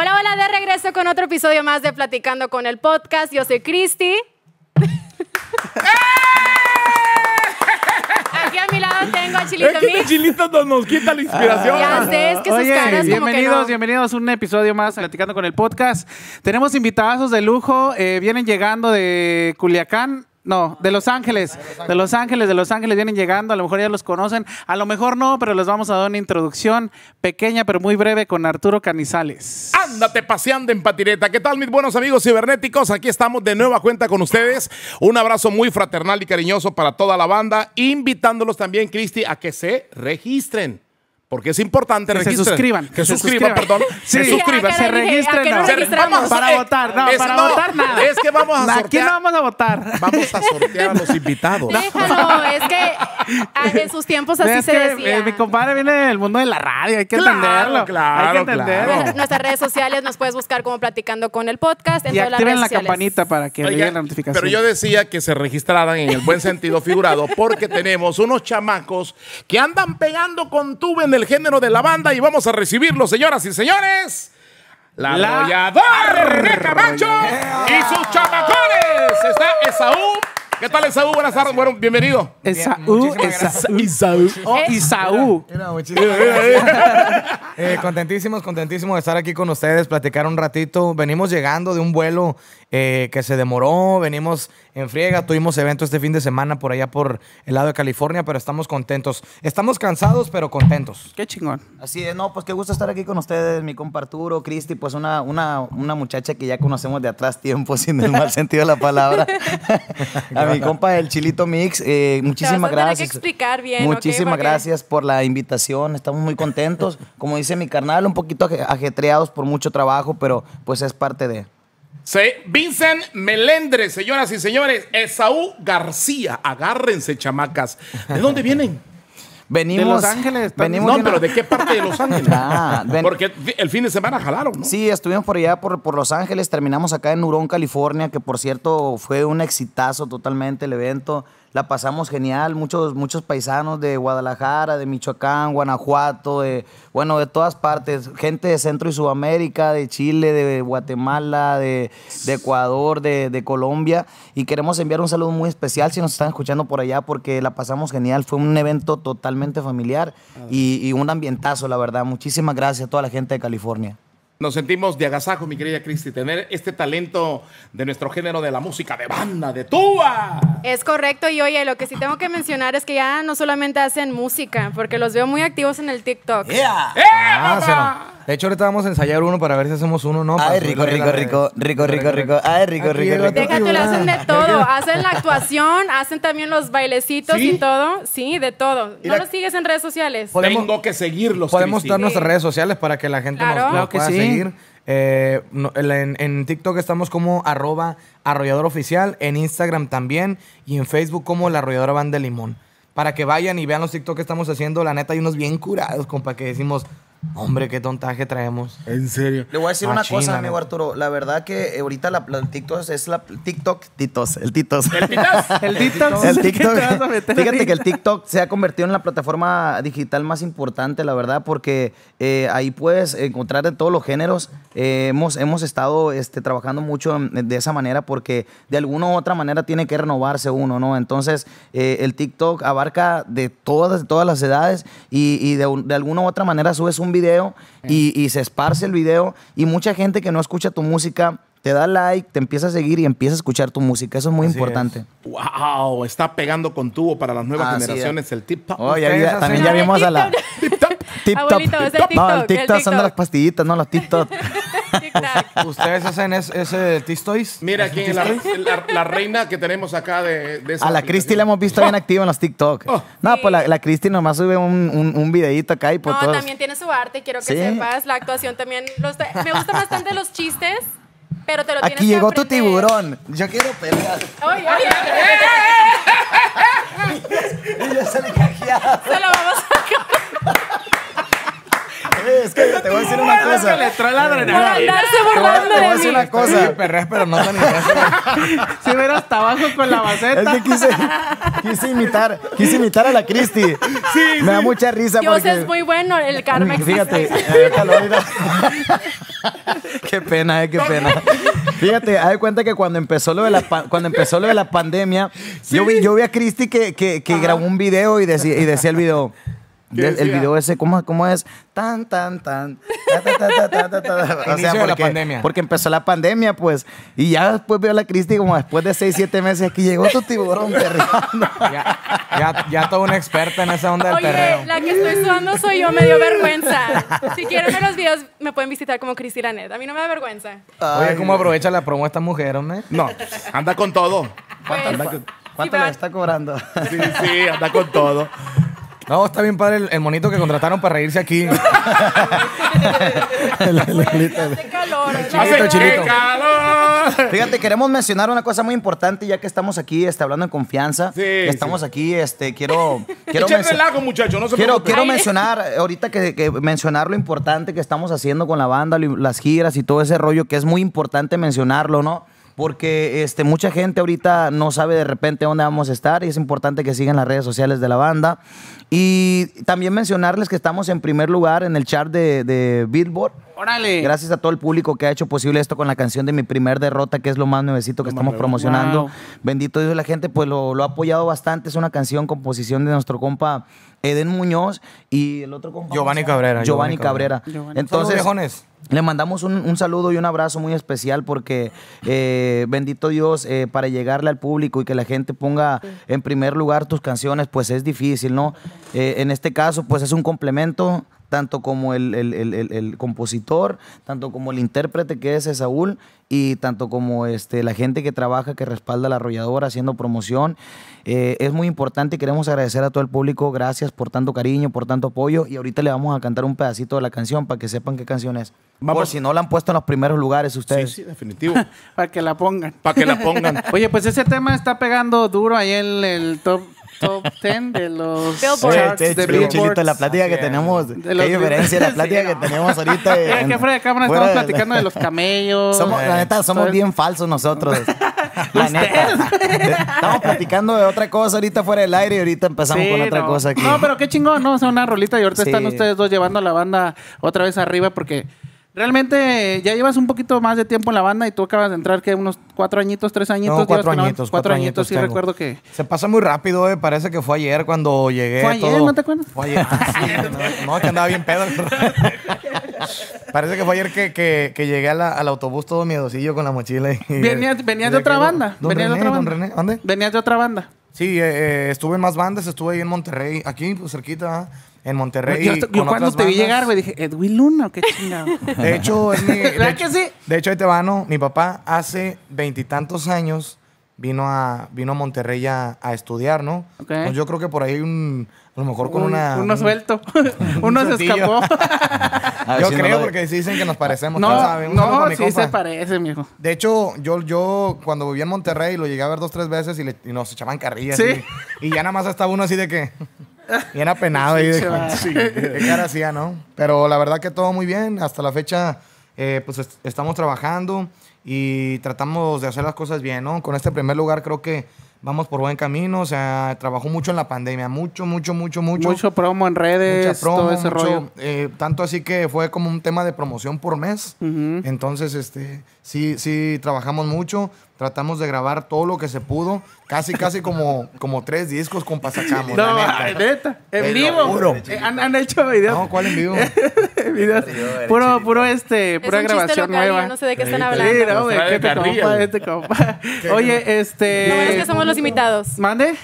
Hola, hola, de regreso con otro episodio más de Platicando con el Podcast. Yo soy Cristi. Aquí a mi lado tengo a Chilito Es que este Mix. chilito nos, nos quita la inspiración. Ya sé, es que sus Oye, caras como que bienvenidos, no. bienvenidos a un episodio más de Platicando con el Podcast. Tenemos invitados de lujo, eh, vienen llegando de Culiacán. No, de Los Ángeles. De Los Ángeles, de Los Ángeles vienen llegando. A lo mejor ya los conocen. A lo mejor no, pero les vamos a dar una introducción pequeña pero muy breve con Arturo Canizales. Ándate paseando en patineta. ¿Qué tal, mis buenos amigos cibernéticos? Aquí estamos de nueva cuenta con ustedes. Un abrazo muy fraternal y cariñoso para toda la banda, invitándolos también, Cristi, a que se registren. Porque es importante Que se suscriban, Que, que se suscriban, suscriban. perdón. Sí. se suscriban. Se registren, ¿a qué no. vamos Para eh, votar, no, es- para no, votar nada. Es que vamos a Aquí sortear. no vamos a votar. Vamos a sortear a los invitados. Déjalo, es que ah, en sus tiempos así Es se que decía. eh, mi compadre viene del mundo de la radio, hay que Claro, entenderlo. claro, hay que entenderlo. claro. Nuestras redes sociales nos puedes buscar como Platicando con el Podcast en Y todas las activen redes la sociales. campanita para que le Oiga, llegue la notificación. Pero yo decía que se registraran en el buen sentido figurado porque tenemos unos chamacos que andan pegando con tubo en el género de la banda y vamos a recibirlos, señoras y señores. La, La arrolladora Camacho y sus chamacones. Está Esaú. ¿Qué tal, Esaú? Buenas tardes. Bueno, bienvenido. Esaú, Esaú. Esaú. Oh, Eh. Gracias. Eh, contentísimos, contentísimos de estar aquí con ustedes, platicar un ratito. Venimos llegando de un vuelo eh, que se demoró, venimos en friega, tuvimos evento este fin de semana por allá por el lado de California, pero estamos contentos. Estamos cansados, pero contentos. Qué chingón. Así es, no, pues qué gusto estar aquí con ustedes, mi compa Arturo, Cristi, pues una, una, una muchacha que ya conocemos de atrás tiempo, sin el mal sentido de la palabra. a mi compa el Chilito Mix, eh, muchísimas Te vas a tener que gracias. explicar bien. Muchísimas gracias por la invitación, estamos muy contentos. Como dice mi carnal, un poquito aje- ajetreados por mucho trabajo, pero pues es parte de... Se, Vincent Melendres, señoras y señores. Esaú García. Agárrense, chamacas. ¿De dónde vienen? Venimos, De Los Ángeles, venimos No, de una- pero ¿de qué parte de Los Ángeles? Ah, ven- Porque el fin de semana jalaron, ¿no? Sí, estuvimos por allá, por, por Los Ángeles, terminamos acá en Hurón, California, que por cierto fue un exitazo totalmente el evento. La pasamos genial, muchos, muchos paisanos de Guadalajara, de Michoacán, Guanajuato, de, bueno, de todas partes, gente de Centro y Sudamérica, de Chile, de Guatemala, de, de Ecuador, de, de Colombia. Y queremos enviar un saludo muy especial si nos están escuchando por allá, porque la pasamos genial. Fue un evento totalmente familiar y, y un ambientazo, la verdad. Muchísimas gracias a toda la gente de California. Nos sentimos de agasajo, mi querida Cristi, tener este talento de nuestro género de la música de banda, de tuba. Es correcto, y oye, lo que sí tengo que mencionar es que ya no solamente hacen música, porque los veo muy activos en el TikTok. ¡Eh, Ah, papá! sí, no. De hecho, ahorita vamos a ensayar uno para ver si hacemos uno, ¿no? Ay, rico, rico, rico, rico, rico, rico. Ay, rico, rico, rico. Déjate, lo hacen de todo. Hacen la actuación, hacen también los bailecitos ¿Sí? y todo. Sí, de todo. ¿No los sigues en redes sociales? Podemos- Tengo que seguirlos, Podemos dar nuestras redes sociales para que la gente nos- Claro. nos, Claro que sí. Eh, en, en TikTok estamos como arroba arrollador oficial, en Instagram también y en Facebook como la arrolladora banda de limón. Para que vayan y vean los TikTok que estamos haciendo. La neta hay unos bien curados, compa, que decimos, hombre, qué tontaje traemos. En serio. Le voy a decir una Machina, cosa, ¿no? amigo Arturo. La verdad que eh, ahorita la, la- el TikTok es la TikTok, Titos, el Titos. ¿El titas? El TikTok. El ¿qué TikTok. Fíjate que el TikTok se ha convertido en la plataforma digital más importante, la verdad, porque eh, ahí puedes encontrar de todos los géneros. Eh, hemos, hemos estado este, trabajando mucho de esa manera porque de alguna u otra manera tiene que renovarse uno, ¿no? Entonces, eh, el TikTok abarca de todas, de todas las edades y, y de, de alguna u otra manera subes un video y, y se esparce el video y mucha gente que no escucha tu música te da like, te empieza a seguir y empieza a escuchar tu música. Eso es muy Así importante. Wow, está pegando con tubo para las nuevas Así generaciones el tip top. Oh, ya también ya vimos a la TikTok. Tip Top. Abuelito, es el No, TikTok, el TikTok son de las pastillitas, no los TikTok. Tic-tac. ¿Ustedes hacen es- ese Tistoys? Mira ¿Hacen quién es la, Tistoys? la- la reina que tenemos acá de, de esa A la. Cristi la hemos visto bien activa en los TikTok. Oh. No, Sí. pues la, la Cristi nomás sube un, un, un videíto acá y pues No, todos- también tiene su arte, quiero que Sí. sepas. La actuación también. los- me gustan bastante los chistes, pero te lo tienes Aquí que llegó tu aprender. tiburón. Yo quiero pelear. Oye, oye, Y yo se le cajeaba. se lo vamos a Eh, Es que te voy a decir una Es que cosa. le entró la por adrenalina. andarse Te voy a- burlando te voy a de decir una cosa. Sí, perrés, pero no tan. Si ver hasta abajo con la Es maceta. que quise, quise imitar, quise imitar a la Cristi. Sí, Me da mucha risa Dios porque. es muy bueno, el existe. Fíjate, ahorita lo voy a- Qué pena, eh, qué pena. Fíjate, haz de cuenta que cuando empezó lo de la, pa- cuando empezó lo de la pandemia, yo, vi, yo vi a Cristi que, que, que grabó un video y decía, y decía el video. ¿Qué El, video ese, ¿cómo, cómo es? Tan, tan, tan. ta, ta, ta, ta, ta, ta, ta. O Inicio de la porque, pandemia. Porque empezó la pandemia, pues. Y ya después veo a la Cristi como después de 6, 7 meses aquí llegó tu tiburón perreando. Ya, ya, ya toda una experta en esa onda del perreo. Oye, la que estoy sudando soy yo, me dio vergüenza. Si quieren ver los videos, me pueden visitar como Cristi Lanet. A mí no me da vergüenza. Oye, ¿cómo aprovecha la promo esta mujer, hombre? No, anda con todo. Pues, ¿Cuánto sí, le va- está cobrando? Sí, sí, anda con todo. No, está bien padre el, el monito que contrataron para reírse aquí. Hace calor. Hace chilito. ¡Qué calor! Fíjate, queremos mencionar una cosa muy importante ya que estamos aquí este, hablando en confianza. Sí, que estamos aquí, este, quiero... quiero relajo, no se Quiero, mencionar, ahorita que, que mencionar lo importante que estamos haciendo con la banda, las giras y todo ese rollo, que es muy importante mencionarlo, ¿no? Porque este, mucha gente ahorita no sabe de repente dónde vamos a estar y es importante que sigan las redes sociales de la banda. Y también mencionarles que estamos en primer lugar en el chart de, de Billboard. Órale. Gracias a todo el público que ha hecho posible esto con la canción de mi primer derrota, que es lo más nuevecito que estamos promocionando. Wow. Bendito Dios, la gente pues lo, lo ha apoyado bastante. Es una canción, composición de nuestro compa Eden Muñoz y el otro compa. Giovanni. Cabrera, Giovanni, Giovanni Cabrera. Cabrera. Giovanni. Saludos, Entonces, le mandamos un, un saludo y un abrazo muy especial porque eh, bendito Dios, eh, para llegarle al público y que la gente ponga en primer lugar tus canciones, pues es difícil, ¿no? Eh, en este caso, pues es un complemento, tanto como el, el- el- el- el compositor, tanto como el intérprete que es Saúl y tanto como este, la gente que trabaja, que respalda la arrolladora haciendo promoción. Eh, es muy importante y queremos agradecer a todo el público. Gracias por tanto cariño, por tanto apoyo. Y ahorita le vamos a cantar un pedacito de la canción para que sepan qué canción es. Vamos. Por si no la han puesto en los primeros lugares Sí, ustedes. sí, definitivo. Para que la pongan. Para que la pongan. Oye, pues ese tema está pegando duro ahí en el top, top 10 de los charts de Billboard. La plática que tenemos, De qué diferencia la plática Sí, que no. tenemos ahorita. Mira en- que fuera de cámara fuera estamos de- platicando de los camellos. Somos, la neta, somos bien falsos nosotros. La neta. Estamos platicando de otra cosa ahorita fuera del aire y ahorita empezamos Sí, con otra no. cosa aquí. No, pero qué chingón, ¿no? O sea, una rolita y ahorita Sí. están ustedes dos llevando a la banda otra vez arriba porque realmente ya llevas un poquito más de tiempo en la banda y tú acabas de entrar, que Unos cuatro añitos, tres añitos. No, cuatro añitos. Cuatro añitos, sí tengo. recuerdo que... Se pasa muy rápido, eh. Parece que fue ayer cuando llegué. ¿Fue ayer? todo- ¿No te acuerdas? Fue ayer. Ah, sí, no, no, que andaba bien pedo. Parece que fue ayer que, que, que llegué a la- al autobús todo miedosillo con la mochila. Y, Venías, venías de otra banda. Don Venías de otra don banda. René, ¿dónde? Venías de otra banda. Sí, eh, eh, estuve en más bandas, estuve ahí en Monterrey, aquí, pues cerquita, ¿ah? En Monterrey. yo cuando te vi llegar, güey, dije, ¿Edwin Luna o qué chingado? De hecho, es mi. de ¿Verdad hecho- que sí? De hecho, ahí te va, ¿no? Mi papá hace veintitantos años vino a, vino a Monterrey a, a estudiar, ¿no? Ok. Pues yo creo que por ahí un. A lo mejor con Un- una. Uno un- suelto. uno se escapó. Ver Yo si creo porque sí dicen que nos parecemos. no, ¿quién sabe? Un saludo no, sí compa. se parece, mijo. De hecho, yo, yo cuando vivía en Monterrey lo llegué a ver dos, tres veces y, le- y nos echaban carrillas. ¿Sí? Y, y ya nada más estaba uno así de que. Bien apenado ahí de sí, qué cara hacía, ¿no? Pero la verdad que todo muy bien. Hasta la fecha, eh, pues est- estamos trabajando y tratamos de hacer las cosas bien, ¿no? Con este primer lugar creo que vamos por buen camino. O sea, trabajó mucho en la pandemia. Mucho, mucho, mucho, mucho. Mucho promo en redes, Mucha promo, todo ese mucho, rollo. eh, tanto así que fue como un tema de promoción por mes. Ujú. Entonces, este, sí, sí, trabajamos mucho. Tratamos de grabar todo lo que se pudo. Casi, casi como, como tres discos con pasacamos. No, la neta. neta, en Te vivo. juro. Eh, han, han hecho videos. No, ¿cuál en vivo? videos. Puro, puro este, Es pura un grabación local, nueva. yo no sé de qué están hablando. Sí, no, güey, trae que te compa, este compa. Oye, este. Bueno es que somos los invitados. ¿Mande?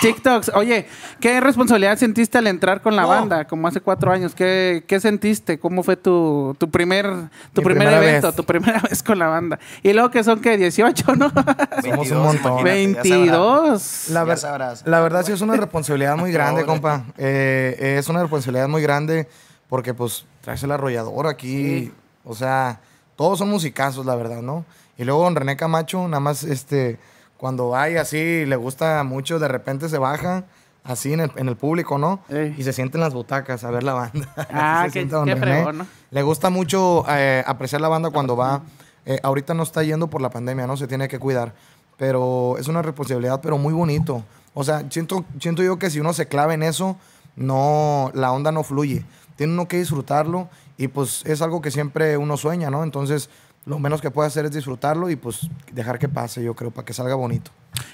TikToks. Oye, ¿qué responsabilidad sentiste al entrar con la No. banda? Como hace cuatro años. ¿Qué, qué sentiste? ¿Cómo fue tu, tu primer, tu Mi primer evento? vez. Tu primera vez con la banda. Y luego que son que 18, ¿no? Somos un montón. imagínate, ya sabrás. 22. La, ver- la verdad sí es una responsabilidad muy grande, compa. Eh, es una responsabilidad muy grande porque pues traes el arrollador aquí. O sea, todos son musicazos, la verdad, ¿no? Y luego don René Camacho, nada más, este, cuando hay así, le gusta mucho, de repente se baja así en el, en el público, ¿no? Ey. Y se siente en las butacas a ver la banda. Ah, qué- qué fregón, ¿no? Le gusta mucho eh, apreciar la banda cuando va. eh, ahorita no está yendo por la pandemia, ¿no? Se tiene que cuidar. Pero es una responsabilidad, pero muy bonito. O sea, siento, siento yo que si uno se clava en eso, no, la onda no fluye. Tiene uno que disfrutarlo Y pues es algo que siempre uno sueña, ¿no? Entonces, lo menos que puede hacer es disfrutarlo y pues dejar que pase, yo creo, para que salga bonito.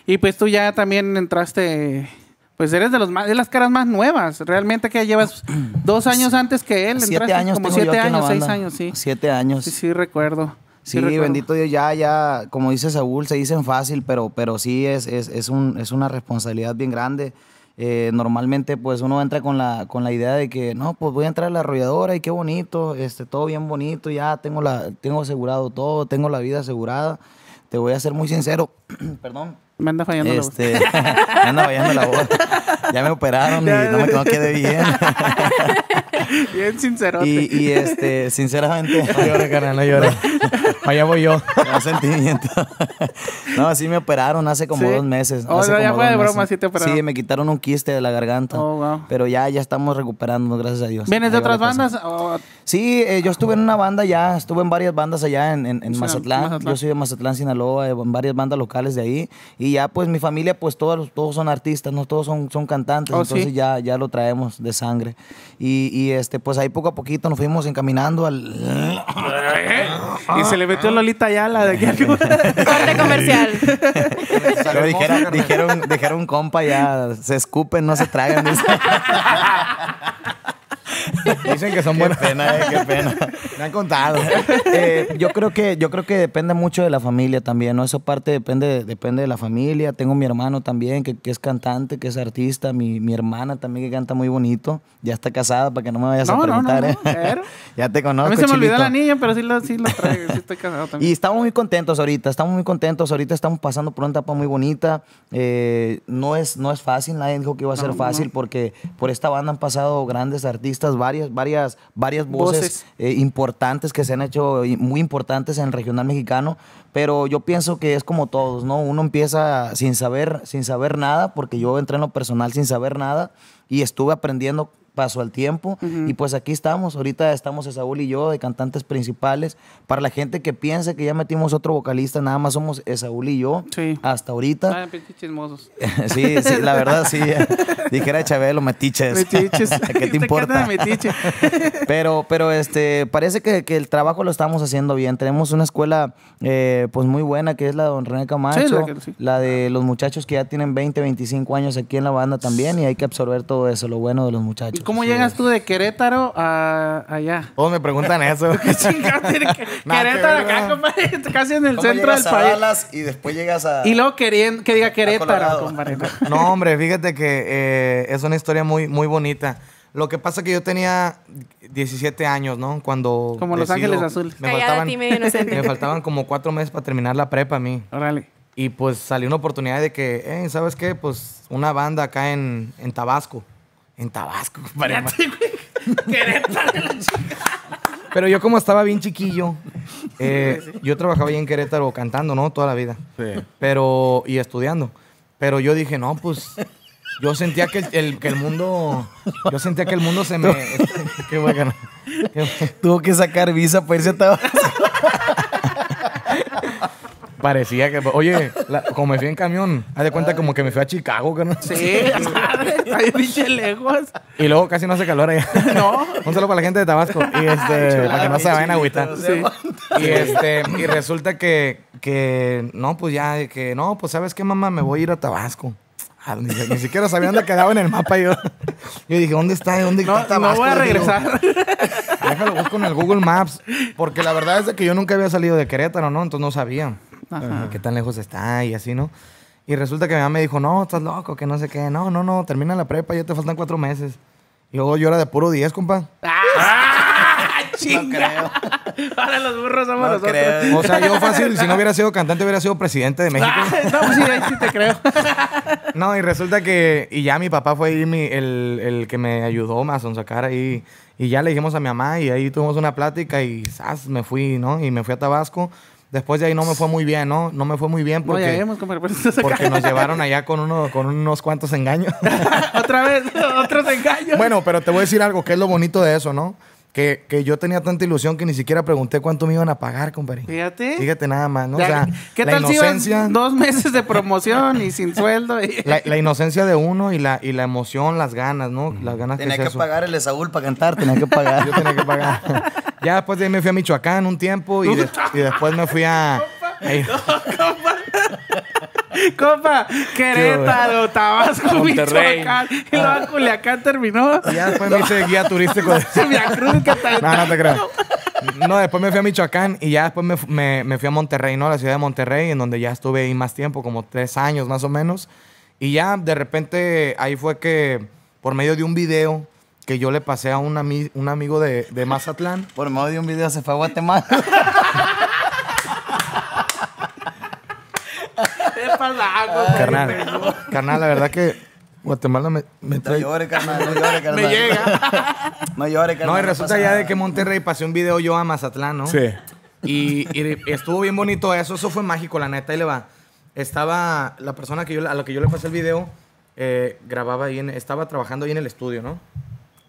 Y pues tú ya también entraste, pues eres de los más, de las caras más nuevas. Realmente que llevas dos años antes que él. Siete entraste, años como tengo siete años, seis años, sí. Siete años. Sí, sí, recuerdo. Sí, recuerdo. bendito Dios, ya, ya, como dice Saúl, se dicen fácil, pero, pero sí es, es, es, un, es una responsabilidad bien grande. Eh, normalmente, pues uno entra con la, con la idea de que, no, pues voy a entrar a la arrolladora y qué bonito, este, todo bien bonito, ya tengo, la, tengo asegurado todo, tengo la vida asegurada. Te voy a ser muy sincero, perdón, Me anda fallando la voz. este, me anda fallando la voz. Ya me operaron y no me no quedé bien. Bien sincerote. y, y, este, sinceramente, No llores, carnal, no llores. Allá voy yo. No sentimiento. no, sí me operaron hace como ¿Sí? dos meses. Oh, hace no, ya como fue dos de broma, meses. sí te operaron. Sí, me quitaron un quiste de la garganta. Oh, wow. Pero ya, ya estamos recuperándonos, gracias a Dios. ¿Vienes de otras bandas? Oh, Sí, eh, yo estuve en una banda ya, estuve en varias bandas allá en, en- en Sí, Mazatlán. Mazatlán. Yo soy de Mazatlán, Sinaloa, eh, en varias bandas locales de ahí. Y ya, pues mi familia, pues todos, todos son artistas, no todos son, son cantantes. Oh, entonces sí. ya, ya lo traemos de sangre. Y, y, este, pues ahí poco a poquito nos fuimos encaminando al. Y se le metió Lolita Ayala de aquí al- Corte comercial. Pero dijeron, dijeron un compa ya, se escupen, no se tragan. dice. Dicen que son Qué buenas. pena, eh, qué pena. Me han contado. Eh, yo creo que yo creo que depende mucho de la familia también, ¿no? Esa parte depende, depende de la familia. Tengo mi hermano también, que, que es cantante, que es artista. Mi, mi hermana también, que canta muy bonito. Ya está casada, para que no me vayas No, a preguntar, no, ¿eh? no, pero- ya te A conozco, mí se me olvidó la niña, pero sí lo, sí lo traigo. Sí estoy casado Y también. estamos muy contentos ahorita, estamos muy contentos. Ahorita estamos pasando por una etapa muy bonita. Eh, no, es, no es fácil, nadie dijo que iba a ser No, fácil no. porque por esta banda han pasado grandes artistas, varias, varias, varias voces, Voces. eh, importantes que se han hecho muy importantes en el regional mexicano. Pero yo pienso que es como todos, ¿no? Uno empieza sin saber, sin saber nada, porque yo entré en lo personal sin saber nada y estuve aprendiendo paso al tiempo y pues aquí estamos, ahorita estamos Esaúl y yo de cantantes principales, para la gente que piense que ya metimos otro vocalista, nada más somos Esaúl y yo Sí. hasta ahorita. Ah, pinches chismosos. sí, sí, la verdad sí, dijera Chabelo, metiches. Metiches. ¿Qué te importa? metiche. Pero, pero este, parece que, que el trabajo lo estamos haciendo bien. Tenemos una escuela eh, pues muy buena que es la de Don René Camacho, Sí, la, la que- sí. de los muchachos que ya tienen 20, 25 años aquí en la banda también y hay que absorber todo eso, lo bueno de los muchachos. ¿Y cómo llegas tú de Querétaro a allá? Todos me preguntan eso. ¿Qué chingados tiene que- Querétaro acá, compadre? Casi en el ¿Cómo centro del a país. Dallas y después llegas a... Y luego queriendo, que diga Querétaro, compadre. No, hombre, fíjate que eh, es una historia muy, muy bonita. Lo que pasa que yo tenía 17 años, ¿no? Cuando. Como Los Ángeles Azules. Me faltaban, me faltaban como cuatro meses para terminar la prepa a mí. Órale. Y pues salió una oportunidad de que, eh, ¿sabes qué? Pues una banda acá en, en Tabasco. En Tabasco, compadre. Pero yo como estaba bien chiquillo, eh, yo trabajaba ahí en Querétaro cantando, ¿no? Toda la vida. Sí. Pero, y estudiando. Pero yo dije, no, pues, yo sentía que el, el- que el mundo, yo sentía que el mundo se me... Qué bueno. Tuvo que sacar visa para irse a Tabasco. Parecía que, oye, la- como me fui en camión, haz de cuenta como que me fui a Chicago, carnal. Sí, ahí pinche lejos. Y luego casi no hace calor allá. No. Un saludo para la gente de Tabasco. Y este, para que no se vayan a agüitar. Sí. Y este, y resulta que, que, no, pues ya, que, no, pues sabes qué, mamá, me voy a ir a Tabasco. Ah, ni, ni siquiera sabía dónde quedaba en el mapa yo. Yo dije, ¿dónde está? ¿Dónde No, está no Tabasco? voy a digo, regresar. Déjalo, busco en el Google Maps. Porque la verdad es de que yo nunca había salido de Querétaro, ¿no? Entonces no sabía Ajá. qué tan lejos está y así, ¿no? Y resulta que mi mamá me dijo, no, estás loco, que no sé qué. No, no, no, termina la prepa, ya te faltan cuatro meses. Y luego yo era de puro 10, compa. ¡Ah! ¡Chinga! Ahora los burros somos No nosotros. creo. O sea, yo fácil, si no hubiera sido cantante, hubiera sido presidente de México. Ah, no, pues sí, ahí sí te creo. No, y resulta que, y ya mi papá fue ahí mi- el, el que me ayudó a sonsacar ahí. Y ya le dijimos a mi mamá y ahí tuvimos una plática y ¡zas! me fui, ¿no? Y me fui a Tabasco. Después de ahí no me fue muy bien, ¿no? No me fue muy bien porque, porque nos llevaron allá con, uno, con unos cuantos engaños. Otra vez, otros engaños. bueno, pero te voy a decir algo, que es lo bonito de eso, ¿no? Que, que yo tenía tanta ilusión que ni siquiera pregunté cuánto me iban a pagar, compadre. Fíjate. Fíjate nada más, ¿no? O sea, ¿Qué la tal si iban inocencia, dos meses de promoción y sin sueldo? y- la, la inocencia de uno y la, y la emoción, las ganas, ¿no? Las ganas Tenía que que es eso. pagar el Saúl para cantar, tenía que pagar. Yo tenía que pagar. ya después de ahí me fui a Michoacán un tiempo y, des- y después me fui a... ahí- Compa, Querétaro, Tabasco, Monterrey. Michoacán. Y luego Culiacán terminó. y ya después me hice guía turístico. de- No, no te creo. No, después me fui a Michoacán y ya después me, me- me fui a Monterrey, ¿no? La ciudad de Monterrey, en donde ya estuve ahí más tiempo, como tres años más o menos. Y ya de repente ahí fue que, por medio de un video que yo le pasé a un, ami- un amigo de, de Mazatlán, Por medio de un video se fue a Guatemala. ¿Qué pasa, compa? carnal, carnal, la verdad que Guatemala me, me No trae... llore, carnal, no llore, carnal. Me llega. No llore, carnal. No, y resulta ya nada. de que Monterrey pasé un video yo a Mazatlán, ¿no? Sí. Y, y estuvo bien bonito eso, eso fue mágico, la neta, ahí le va. Estaba, la persona que yo, a la que yo le pasé el video, eh, grababa ahí, en- estaba trabajando ahí en el estudio, ¿no?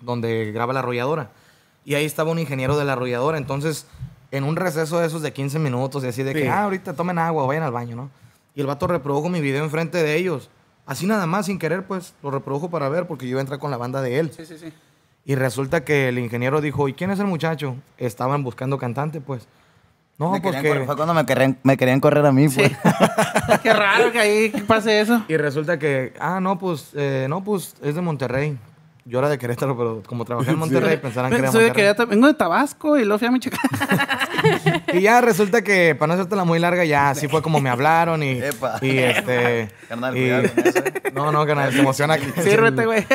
Donde graba la arrolladora. Y ahí estaba un ingeniero de la arrolladora, entonces, en un receso de esos de 15 minutos, y así de Sí. que, ah, ahorita tomen agua, vayan al baño, ¿no? Y el vato reprodujo mi video enfrente de ellos. Así nada más, sin querer, pues, lo reprodujo para ver, porque yo iba a entrar con la banda de él. Sí, sí, sí. Y resulta que el ingeniero dijo, ¿y quién es el muchacho? Estaban buscando cantante, pues. No, Me pues querían que... correr- Fue cuando me querían, me querían correr a mí, pues. Qué raro que ahí pase eso. Y resulta que, ah, no, pues, eh, no, pues, es de Monterrey. Yo era de Querétaro, pero como trabajé en Monterrey, pensaran que era de Soy de Monterrey. Querétaro, vengo de Tabasco y luego fui a Michoacán. Y ya resulta que, para no hacértela muy larga, ya así fue como me hablaron y, Epa. y este... Carnal, y- cuidado con eso, eh. No, no, carnal, se emociona. aquí. Sírvete, güey.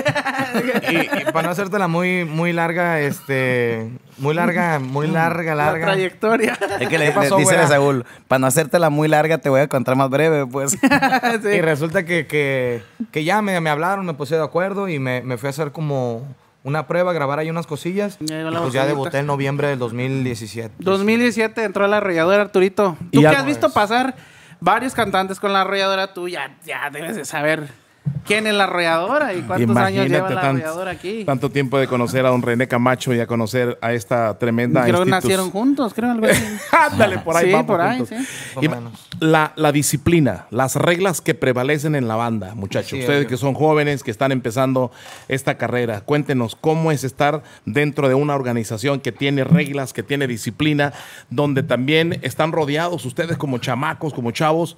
Y, y para no hacértela muy, muy larga, este... Muy larga, muy larga, La larga. trayectoria. Es que le, ¿Qué pasó, le dice a? Saúl, para no hacértela muy larga, te voy a contar más breve, pues. Sí. Y resulta que, que, que ya me, me hablaron, me puse de acuerdo y me, me fui a hacer como una prueba, grabar ahí unas cosillas. Ya Y pues ya debuté en noviembre del 2017. 2017 entró a la arrolladora Arturito. Tú que has visto pasar varios cantantes con la arrolladora, tú ya, ya debes de saber quién es la arrolladora y cuántos años lleva la arrolladora aquí. Tanto tiempo de conocer a don René Camacho y a conocer a esta tremenda Creo que nacieron juntos, creo algo así. Ándale, por ahí Sí, vamos por ahí, juntos. sí. Y la, la disciplina, las reglas que prevalecen en la banda, muchachos. Sí, Ustedes es. que son jóvenes, que están empezando esta carrera, cuéntenos cómo es estar dentro de una organización que tiene reglas, que tiene disciplina, donde también están rodeados ustedes como chamacos, como chavos,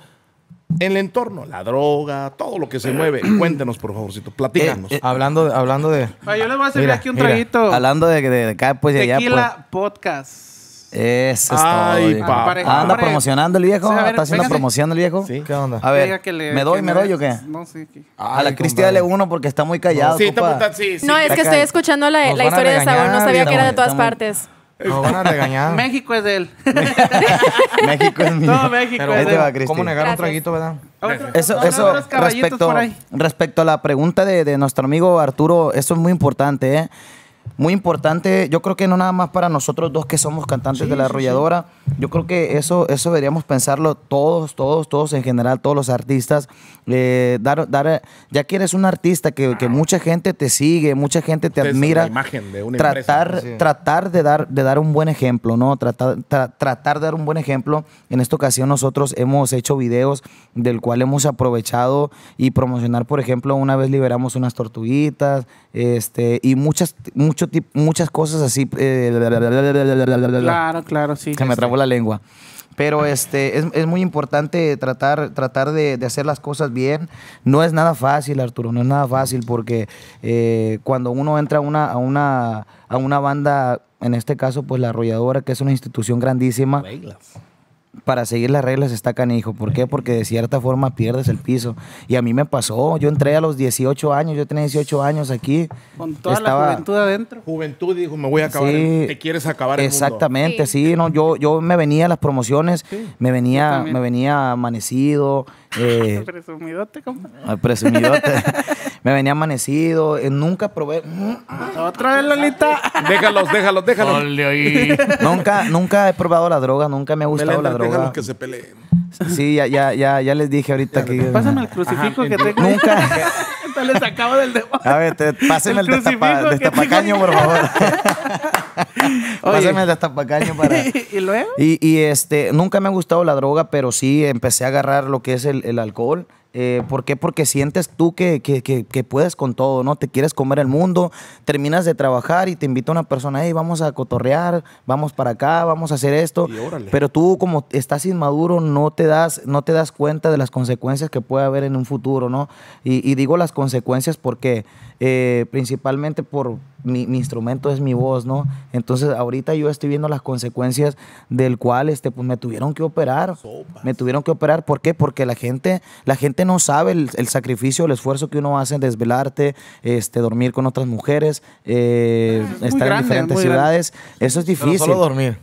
en el entorno, la droga, todo lo que se mueve. Cuéntenos, por favorcito, platícanos. Eh, eh, Hablando, de- hablando de... Oye, yo les voy a servir Mira, aquí un mira, traguito. Hablando de, de, de acá, pues de allá, Tequila Podcast. pues. Eso es Ay, todo. Pareja, Ah, Anda promocionando el viejo. Sí, ver, Está haciendo véngase. promoción el viejo. Sí. ¿Qué onda? A ver, le- ¿me doy, me doy o qué? No, sí. que- A la Cristi dale uno porque está muy callado, sí, está sí, sí. No, es que estoy escuchando la, la historia de Saúl, no sabía que era de todas muy- partes. Nos van a regañar. México es de él. México es mío. No, México Pero, es de él. ¿cómo negar un Gracias. traguito, verdad? Otro- Eso, eso respecto, respecto a la pregunta de, de nuestro amigo Arturo, eso es muy importante, ¿eh? Muy importante, yo creo que no nada más para nosotros dos que somos cantantes de la arrolladora, yo creo que eso, eso deberíamos pensarlo todos, todos, todos en general, todos los artistas, eh, dar, dar, ya que eres un artista que, que mucha gente te sigue, mucha gente te la admira, imagen de una tratar, empresa. Sí. tratar de dar, de dar un buen ejemplo, ¿no? Tratar, tra- tratar de dar un buen ejemplo. En esta ocasión nosotros hemos hecho videos del cual hemos aprovechado y promocionar, por ejemplo, una vez liberamos unas tortuguitas, este, y muchas, mucho muchas cosas así. eh, Claro, claro, sí. se me trabó la lengua. Pero este, es, es muy importante tratar, tratar de, de hacer las cosas bien. No es nada fácil, Arturo, no es nada fácil porque eh, cuando uno entra a una, a, una, a una banda, en este caso, pues la arrolladora, que es una institución grandísima, Reglas. Para seguir las reglas está canijo. ¿Por qué? Porque de cierta forma pierdes el piso. Y a mí me pasó. Yo entré a los 18 años, yo tenía 18 años aquí. Con toda Estaba- la juventud adentro. Juventud dijo, me voy a acabar. Sí. el- te quieres acabar el mundo. Exactamente, Sí. sí. no, yo, yo me venía a las promociones, me yo venía, me venía amanecido, eh, Presumidote, compa. ay, presumidote. me venía amanecido, eh, nunca probé, Otra vez, Lolita. Déjalos, déjalos, déjalos. nunca, nunca he probado la droga, nunca me ha gustado la droga. déjalos que se peleen. Sí, ya, ya, ya, ya les dije ahorita que Pásame el crucifijo que tengo. nunca. Te le sacaba del dedo. A ver, te, pásenme el, El destapa, destapacaño, por favor. Pásame el destapacaño para... ¿Y luego? Y, y, este, nunca me ha gustado la droga, pero sí empecé a agarrar lo que es el, el alcohol. Eh, ¿Por qué? Porque sientes tú que, que, que- que puedes con todo, ¿no? Te quieres comer el mundo, terminas de trabajar y te invita una persona, hey, vamos a cotorrear, vamos para acá, vamos a hacer esto. Pero tú como estás inmaduro no te das, no te das cuenta de las consecuencias que puede haber en un futuro, ¿no? Y, y digo las consecuencias porque eh, principalmente por mi, mi instrumento es mi voz, ¿no? Entonces ahorita yo estoy viendo las consecuencias del cual este, pues, me tuvieron que operar. Me tuvieron que operar. ¿Por qué? Porque la gente, la gente no sabe el, el sacrificio, el esfuerzo que uno hace en desvelarte, este, dormir con otras mujeres, eh, estar grande, en diferentes grande. ciudades. Eso es Pero difícil. solo dormir.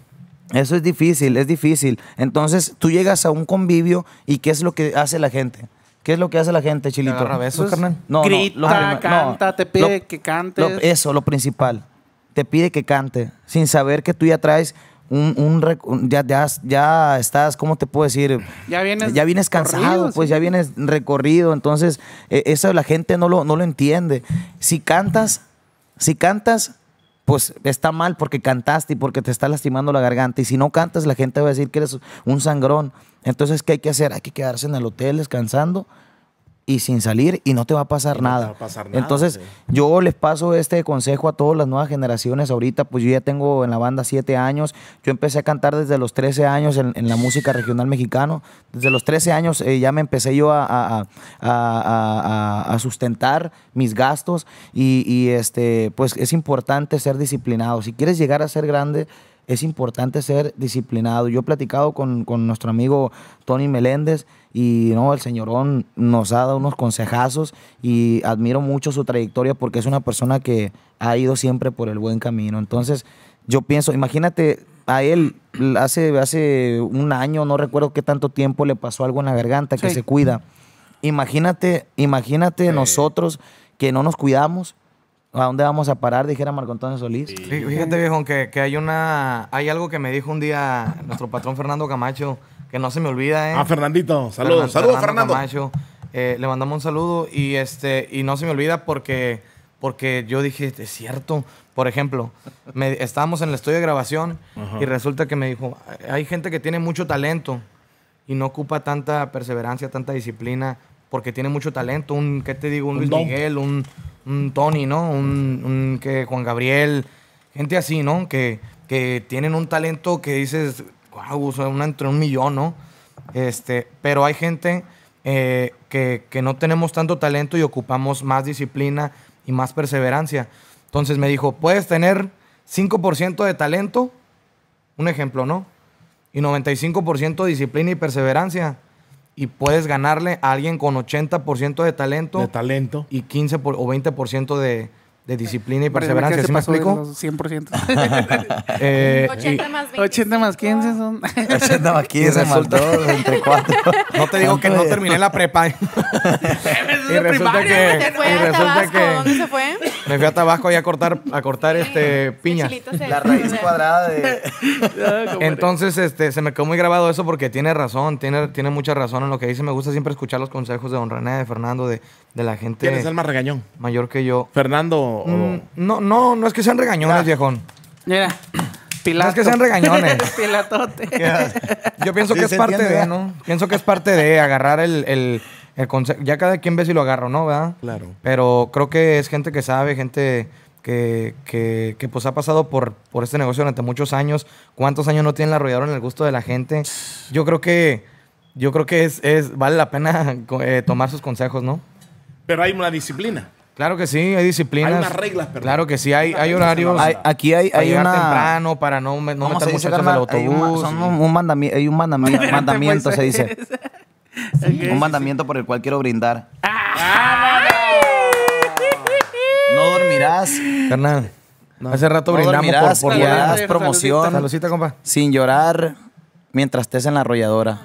Eso es difícil, es difícil. Entonces tú llegas a un convivio y ¿qué es lo que hace la gente? ¿Qué es lo que hace la gente, Chilito? agarra besos, Pues, carnal? No, no, Grita, lo primer- canta, te pide que cantes. lo- eso, lo principal. Te pide que cante, sin saber que tú ya traes un, un ya, ya, ya estás, ¿cómo te puedo decir? Ya vienes ya vienes cansado, pues sí. ya vienes recorrido. Entonces, eh, eso la gente no lo, no lo entiende. Si cantas, si cantas, pues está mal porque cantaste y porque te está lastimando la garganta. Y si no cantas, la gente va a decir que eres un sangrón. Entonces, ¿qué hay que hacer? Hay que quedarse en el hotel descansando y sin salir y no te va a pasar, no nada. va a pasar nada, Entonces, sí. yo les paso este consejo a todas las nuevas generaciones. Ahorita, pues yo ya tengo en la banda siete años. Yo empecé a cantar desde los 13 años en, en la música regional mexicano. Desde los 13 años eh, ya me empecé yo a, a- a- a- a- a sustentar mis gastos y, y, este, pues es importante ser disciplinado. Si quieres llegar a ser grande, es importante ser disciplinado. Yo he platicado con, con nuestro amigo Tony Meléndez y no, el señorón nos ha dado unos consejazos y admiro mucho su trayectoria porque es una persona que ha ido siempre por el buen camino. Entonces, yo pienso, imagínate a él hace, hace un año, no recuerdo qué tanto tiempo le pasó algo en la garganta, que se cuida. Imagínate, imagínate nosotros que no nos cuidamos. ¿A dónde vamos a parar? Dijera Marco Antonio Solís. Fí- Fíjate, viejo, que, que hay una. Hay algo que me dijo un día nuestro patrón Fernando Camacho, que no se me olvida, ¿eh? Ah, Fernandito, saludos. Fernan- Saludos, Fernando. Camacho. Eh, le mandamos un saludo y este y no se me olvida porque porque yo dije es cierto por ejemplo me- estábamos en el estudio de grabación y resulta que me dijo hay gente que tiene mucho talento y no ocupa tanta perseverancia tanta disciplina porque tiene mucho talento un qué te digo un, Un Luis don. Miguel un, un Tony no un, un que Juan Gabriel gente así no que que tienen un talento que dices wow o sea, una entre un millón no este, pero hay gente eh, que, que no tenemos tanto talento y ocupamos más disciplina y más perseverancia. Entonces me dijo, puedes tener 5% de talento, un ejemplo, ¿no? Y 95% de disciplina y perseverancia. Y puedes ganarle a alguien con 80% de talento De talento. y 15 por- o 20% de, de disciplina y perseverancia. se ¿Sí me explico? los 100%. Eh, y- 80 más 20. 80 más 15 son... 80 más 15 más resulta- 2, entre 4. no te digo que no terminé la prepa. y resulta que, ¿Se fue y a resulta Tabasco? que ¿Dónde se fue? me fui a Tabasco ahí a cortar, a cortar este piña. La raíz cuadrada de... Entonces, este, se me quedó muy grabado eso porque tiene razón, tiene, tiene mucha razón en lo que dice. Me gusta siempre escuchar los consejos de Don René, de Fernando, de, de la gente ¿Quién es el más regañón? mayor que yo. Fernando o- Mm, no, no, no es que sean regañones, viejón. Mira, Pilato. No es que sean regañones. Pilatote. Yo pienso Sí, que es parte entiende, de. ¿no? Pienso que es parte de agarrar el, el, el consejo. Ya cada quien ve si lo agarro, ¿no? ¿Verdad? Claro. Pero creo que es gente que sabe, gente que, que, que, pues ha pasado por, por este negocio durante muchos años. ¿Cuántos años no tienen la arrolladora en el gusto de la gente? Yo creo que, yo creo que es, es, vale la pena eh, tomar sus consejos, ¿no? Pero hay una disciplina. Claro que sí, hay disciplinas. Hay unas reglas, perdón. Claro que sí, hay, horarios. en Hay- aquí hay, para hay llegar una... temprano, para no, no ¿Cómo meter se dice, muchachos? Hay un, ma- autobús. son y- un, un mandami- hay un mandami- mandamiento, se dice. Ok. Un mandamiento por el cual quiero brindar. No dormirás Carnal, hace rato No brindamos por, dormirás por saludcita. promoción Saludcita, compa. sin llorar mientras estés en la arrolladora.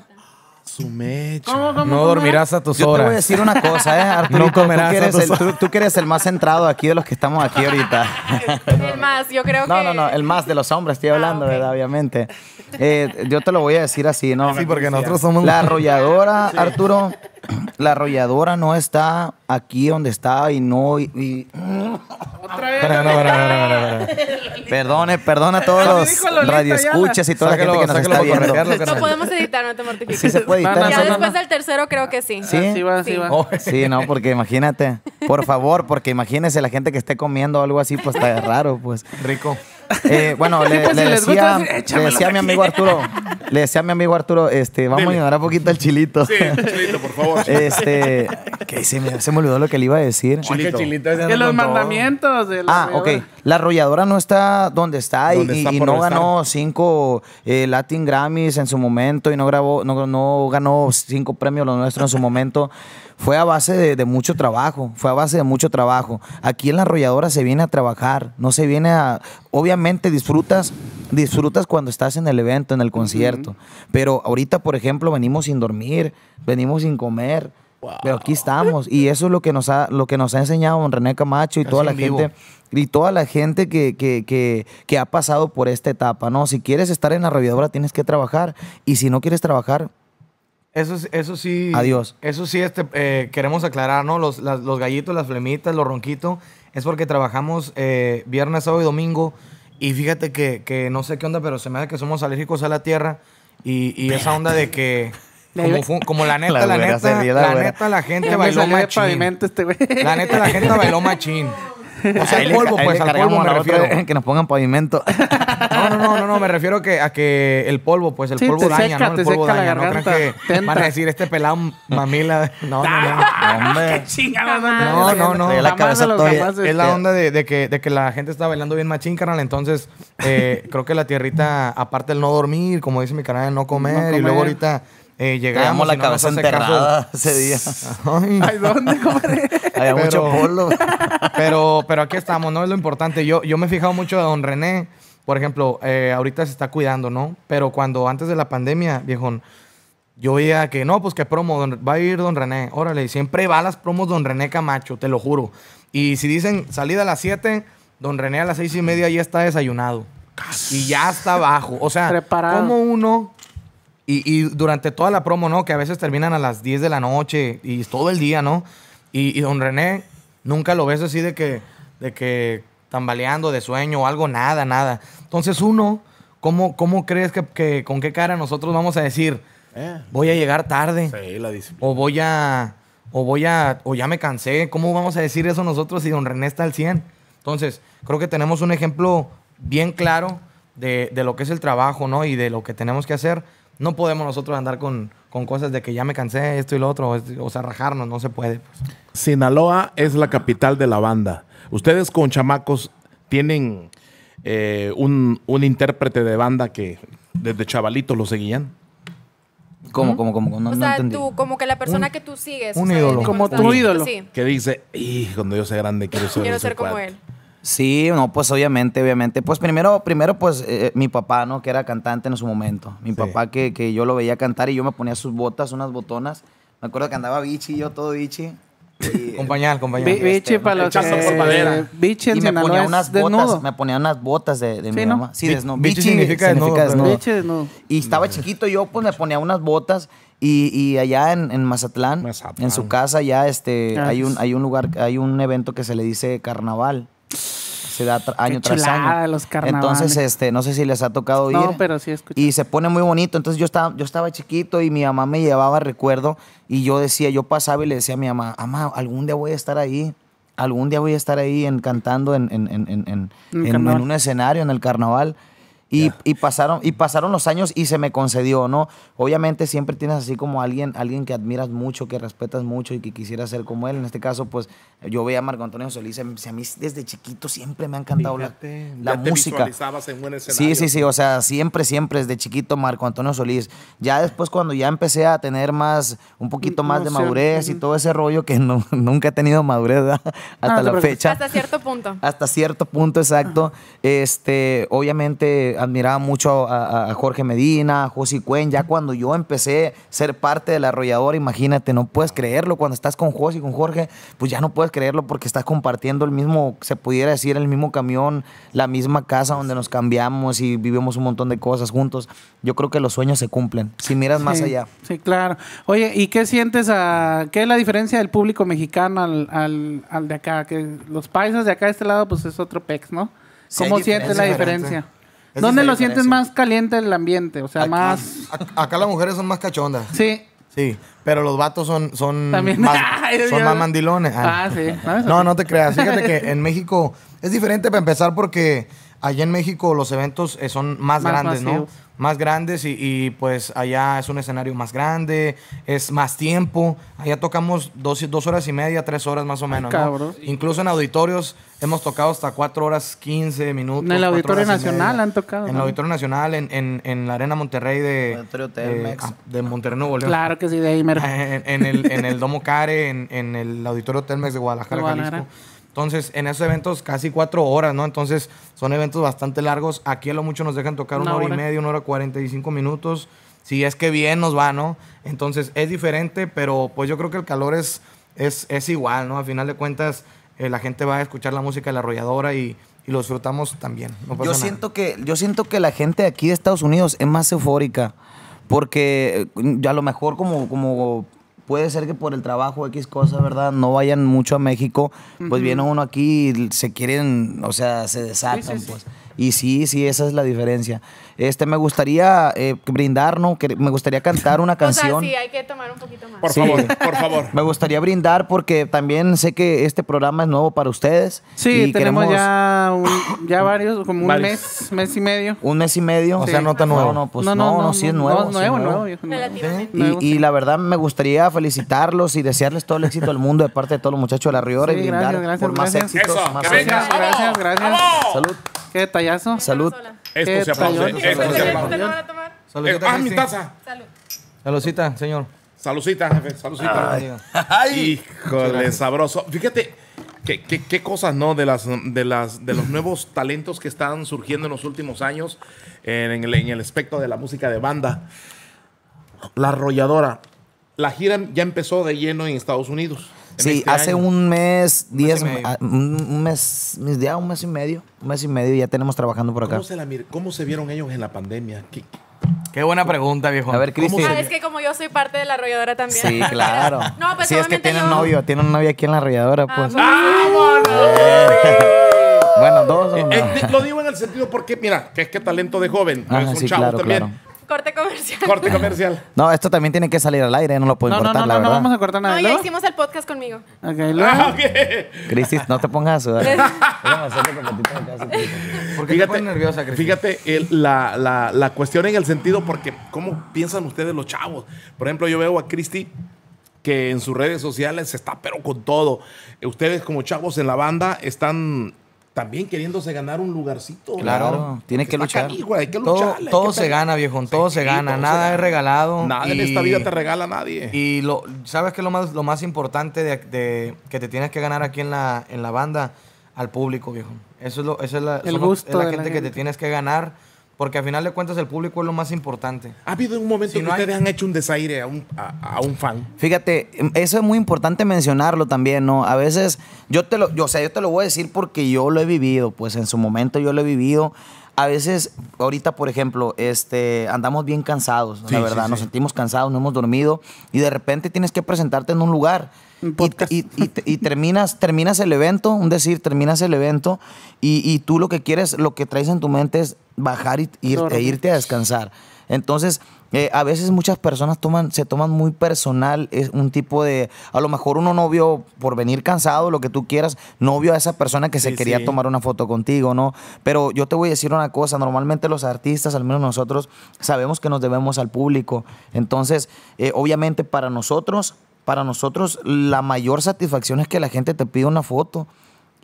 Su mecha. ¿Cómo, cómo, No cómo dormirás a tus Yo te voy a decir una cosa, ¿eh, Arturito? No tú, comerás que a eres tus el, tú, tú que eres el más centrado aquí de los que estamos aquí ahorita. El más, yo creo No, que... no, no, el más de los hombres estoy hablando, ok. ¿verdad? Obviamente. Eh, yo te lo voy a decir así, ¿no? Sí, porque nosotros somos... La arrolladora, Arturo, la arrolladora no está aquí donde está y no... y- no, espera, espera, espera. Perdone, perdona a todos los radioescuchas y toda la gente que nos sáquelo está viendo. Lo podemos editar, no te mortifiques. Sí se puede No, editar. no, Ya no, no. después del tercero creo que sí. ¿Sí? Así va, Sí. va. Oh, Sí, no, porque imagínate, por favor, porque imagínese la gente que esté comiendo algo así, pues está raro, pues. Rico. Eh, bueno, le, pues, le si les decía, gusta, le decía a mi amigo Arturo, le decía a mi amigo Arturo, este, vamos a ignorar un poquito el chilito. Sí, chilito, por favor. Este, que se me, se me olvidó lo que le iba a decir. Chilito. Que los mandamientos de la Ah, ok. La arrolladora no está donde está y, está no estar. ganó cinco eh, Latin Grammys en su momento y no grabó, no, no ganó cinco premios lo nuestro en su momento. Fue a base de, de mucho trabajo, fue a base de mucho trabajo. Aquí en la arrolladora se viene a trabajar, no se viene a... Obviamente disfrutas, disfrutas cuando estás en el evento, en el concierto. Pero ahorita, por ejemplo, venimos sin dormir, venimos sin comer. Pero aquí estamos. Y eso es lo que nos ha, lo que nos ha enseñado don René Camacho y Casi toda la gente y toda la gente que, que, que, que ha pasado por esta etapa, ¿no? Si quieres estar en la arrolladora tienes que trabajar y si no quieres trabajar, Eso, es- eso sí. Adiós. Eso sí, este, eh, queremos aclarar, ¿no? Los, las- los gallitos, las flemitas, los ronquitos, es porque trabajamos eh, viernes, sábado y domingo. Y fíjate que, que no sé qué onda, pero se me hace que somos alérgicos a la tierra. Y, y esa onda de que. Como, como la neta, La la, neta, ríe, la neta, la gente bailó machín. este. La neta, la gente bailó machín. O sea, el le- polvo, pues, al polvo me refiero. que nos pongan pavimento. No, no, no, no, no, me refiero que, a que el polvo, pues el Sí, polvo daña, seca, ¿no? El polvo daña, no crean garganta, que van a decir este pelado mamila. No, no, no. Hombre. Chingados, No, no, no. La cabeza jamases. Es la onda de, de que, de que la gente está bailando bien machín, carnal. Entonces, eh, creo que la tierrita, aparte del no dormir, como dice mi canal, no comer. No y luego ahorita eh, llegamos la no cabeza caso. enterrada ese día. Ay, Ay, ¿dónde, comadre? Había mucho Pero- polvo. pero, pero aquí estamos, ¿no? Es lo importante. Yo, yo me he fijado mucho de don René. Por ejemplo, eh, ahorita se está cuidando, ¿no? Pero cuando antes de la pandemia, viejo, yo veía que no, pues que promo, don- va a ir don René. Órale, siempre va a las promos don René Camacho, te lo juro. Y si dicen salida a las 7, don René a las seis y media ya está desayunado. Y ya está abajo. O sea, Preparado. como uno y, y durante toda la promo, ¿no? Que a veces terminan a las 10 de la noche y todo el día, ¿no? Y, y don René, nunca lo ves así de que, de que tambaleando de sueño o algo, nada, nada. Entonces uno, ¿cómo, cómo crees que, que- con qué cara nosotros vamos a decir, Eh, voy a llegar tarde? sí, la disciplina. O voy a, o voy a, o ya me cansé. ¿Cómo vamos a decir eso nosotros si don René está al 100? Entonces, creo que tenemos un ejemplo bien claro de, de lo que es el trabajo, ¿no? Y de lo que tenemos que hacer. No podemos nosotros andar con, con cosas de que ya me cansé, esto y lo otro, o sea, rajarnos, no se puede. pues. Sinaloa es la capital de la banda. Ustedes con chamacos tienen eh, un, un intérprete de banda que desde chavalitos lo seguían. ¿Cómo, cómo, cómo? No, o no sea, entendí. tú, como que la persona Un- que tú sigues. un o sea, ídolo. Como tu ídolo. Sí, Que dice, y cuando yo sea grande quiero ser, quiero ser como cuate". él. Sí, no, pues obviamente, obviamente. Pues primero, primero pues eh, mi papá, ¿no? Que era cantante en su momento. Mi papá que, que yo lo veía cantar y yo me ponía sus botas, unas botonas. Me acuerdo que andaba bichi, yo todo bichi. Compañal, compañal. Bi- Bichi para los por madera. Bichi en y me ponía unas desnudo. botas, me ponía unas botas de, de mi Sí, ¿no? mamá. Sí, desnudo. bichi significa desnudo, pero- Bichi desnudo. Y estaba chiquito yo, pues me ponía unas botas y, y allá en, en Mazatlán, Mazatlán. en su casa ya este, Ah, hay un pues. hay un lugar, hay un evento que se le dice carnaval. Se da tra- año tras año. los carnavales. Entonces, este, no sé si les ha tocado ir. No, pero sí escuché. Y se pone muy bonito. Entonces yo estaba, yo estaba chiquito y mi mamá me llevaba recuerdo y yo decía, yo pasaba y le decía a mi mamá, mamá, algún día voy a estar ahí. Algún día voy a estar ahí en, cantando en, en, en, en un escenario, en el carnaval. Y, y pasaron, y pasaron los años y se me concedió, ¿no? Obviamente siempre tienes así como alguien, alguien que admiras mucho, que respetas mucho y que quisiera ser como él. En este caso, pues, yo veía a Marco Antonio Solís. A mí a mí desde chiquito siempre me ha encantado la, Fíjate, la ya te música. en. Sí, sí, sí, o sea, siempre, siempre desde chiquito Marco Antonio Solís. Ya después cuando ya empecé a tener más, un poquito más de madurez y todo ese rollo que no- nunca he tenido madurez ¿verdad? hasta la fecha. Hasta cierto punto. Hasta cierto punto exacto. Este, obviamente admiraba mucho a, a Jorge Medina, a José Cuen. Ya cuando yo empecé a ser parte de la arrolladora, imagínate, no puedes creerlo. Cuando estás con José y con Jorge, pues ya no puedes creerlo porque estás compartiendo el mismo, se pudiera decir, el mismo camión, la misma casa donde nos cambiamos y vivimos un montón de cosas juntos. Yo creo que los sueños se cumplen. Si miras más Sí, allá. Sí, claro. Oye, ¿y qué sientes a, qué es la diferencia del público mexicano al, al, al de acá? Que los paisas de acá de este lado, pues es otro pex, ¿no? Sí, ¿Cómo hay sientes la diferencia. ¿Dónde lo sientes más caliente el ambiente? O sea, Aquí- más... a- Acá las mujeres son más cachondas. Sí. Sí, pero los vatos son, son, También. más, Ay, son ya. más mandilones. Ah, sí. No, no te creas. Fíjate que en México es diferente para empezar porque allá en México los eventos eh, son más, Más grandes, masivos. ¿no? Más grandes y, y, pues allá es un escenario más grande, es más tiempo. Allá tocamos dos, dos horas y media, tres horas más o menos, ¿no? cabrón. Incluso en auditorios hemos tocado hasta cuatro horas, quince minutos. En el Auditorio Nacional han tocado, En el ¿no? Auditorio Nacional, en, en, en la Arena Monterrey de, Auditorio de, Telmex. ah, de Monterrey, Nuevo León. Claro que sí, de ahí mero. En, en el, en el Domo Care, en, en el Auditorio Telmex de Guadalajara, De Guadalajara. Jalisco. Entonces, en esos eventos casi cuatro horas, ¿no? Entonces, son eventos bastante largos. Aquí a lo mucho nos dejan tocar una, Una hora, hora. y media, una hora cuarenta y cinco minutos. Si es que bien nos va, ¿no? Entonces, es diferente, pero pues yo creo que el calor es, es, es igual, ¿no? A final de cuentas, eh, la gente va a escuchar la música de la arrolladora y, y lo disfrutamos también. No Yo nada. siento que yo siento que la gente aquí de Estados Unidos es más eufórica porque eh, a lo mejor como como puede ser que por el trabajo X cosas, ¿verdad? No vayan mucho a México, pues viene uno aquí y se quieren, o sea, se desatan, pues. Y sí, sí, esa es la diferencia. Este, me gustaría eh, brindar, ¿no? Que me gustaría cantar una O sea, canción. sí, hay que tomar un poquito más. Por Sí. favor, por favor. Me gustaría brindar porque también sé que este programa es nuevo para ustedes. Sí, y tenemos queremos ya, un- ya varios, como un Varios. mes, mes y medio. un mes y medio. O sea, no tan nuevo. No, no, pues no, no, sí es nuevo. No, sí es nuevo, nuevo. nuevo, viejo, nuevo. Relativamente. Nuevo, Y, y la verdad me gustaría felicitarlos y desearles todo el éxito del mundo de parte de todos los muchachos de la Riora y brindar gracias, gracias, por más gracias. éxitos. Eso, más que venga. éxitos. Gracias, gracias, gracias. Salud, Qué detallazo. salud. Esto se aplaude. Esto se ¿Ustedes aplaude. no van a tomar? Saludcita, ah, mi taza. Salud. Saludcita, señor. Salucita, jefe, salucita. Híjole, sabroso. Fíjate, qué, qué, qué cosas, ¿no? De, las, de, las, de los nuevos talentos que están surgiendo en los últimos años en el, en el aspecto de la música de banda. La arrolladora. La gira ya empezó de lleno en Estados Unidos. Sí, este hace año. un mes, diez, un, mes, ya un mes y medio, un mes y medio ya tenemos trabajando por acá. ¿Cómo se, la mir- ¿Cómo se vieron ellos en la pandemia? ¿Qué- Qué buena pregunta, viejo. A ver, Cristi. Ah, es que como yo soy parte de la arrolladora también. Sí, claro. No, pues sí, es que tiene yo- un novio, tiene un novio aquí en la arrolladora, Ah, pues. pues, Bueno, dos o Eh, no. eh, lo digo en el sentido porque, mira, que es que talento de joven. no Ajá, es un sí, chavo claro, también. claro. Corte comercial. Corte comercial. No, esto también tiene que salir al aire, no lo puedo No, no, cortar, no, la no, no verdad. vamos a cortar nada. No, ¿Y ya hicimos el podcast conmigo. Ok, luego. Ah, ok. Cristi, no te pongas a sudar. Déjame hacerte completito de casa, Cristi. ¿Por qué te nerviosa, Cristi? Fíjate el- la, la- la cuestión en el sentido, porque ¿cómo piensan ustedes los chavos? Por ejemplo, yo veo a Cristi que en sus redes sociales está pero con todo. Eh, Ustedes como chavos en la banda están también queriéndose ganar un lugarcito. Claro, tiene que luchar. canijo, hay que Todo, lucharle, hay todo que se gana, viejo. Todo Sí, se gana. todo Nada se es regalado. Nada en esta vida te regala nadie. Y lo, ¿sabes qué es lo más, lo más importante de, de- que te tienes que ganar aquí en la, en la banda? Al público, viejo. Eso es, lo, eso es la, El gusto es la de la gente que te tienes que ganar. Porque al final de cuentas el público es lo más importante. ¿Ha habido un momento Si que no hay- ustedes han hecho un desaire a un, a, a un fan? Fíjate, eso es muy importante mencionarlo también, ¿no? A veces, yo te lo, yo, o sea, yo te lo voy a decir porque yo lo he vivido, pues en su momento yo lo he vivido. A veces, ahorita, por ejemplo, este, andamos bien cansados, Sí, la verdad, sí. nos sentimos cansados, no hemos dormido y de repente tienes que presentarte en un lugar. Un Y, podcast. y- y- y terminas, terminas el evento, un decir, terminas el evento y, y tú lo que quieres, lo que traes en tu mente es bajar y, ir- e irte a descansar. Entonces, eh, a veces muchas personas toman, se toman muy personal es un tipo de, a lo mejor uno no vio por venir cansado, lo que tú quieras, no vio a esa persona que se quería sí. tomar una foto contigo, ¿no? Pero yo te voy a decir una cosa, normalmente los artistas, al menos nosotros, sabemos que nos debemos al público. Entonces, eh, obviamente para nosotros, para nosotros la mayor satisfacción es que la gente te pida una foto.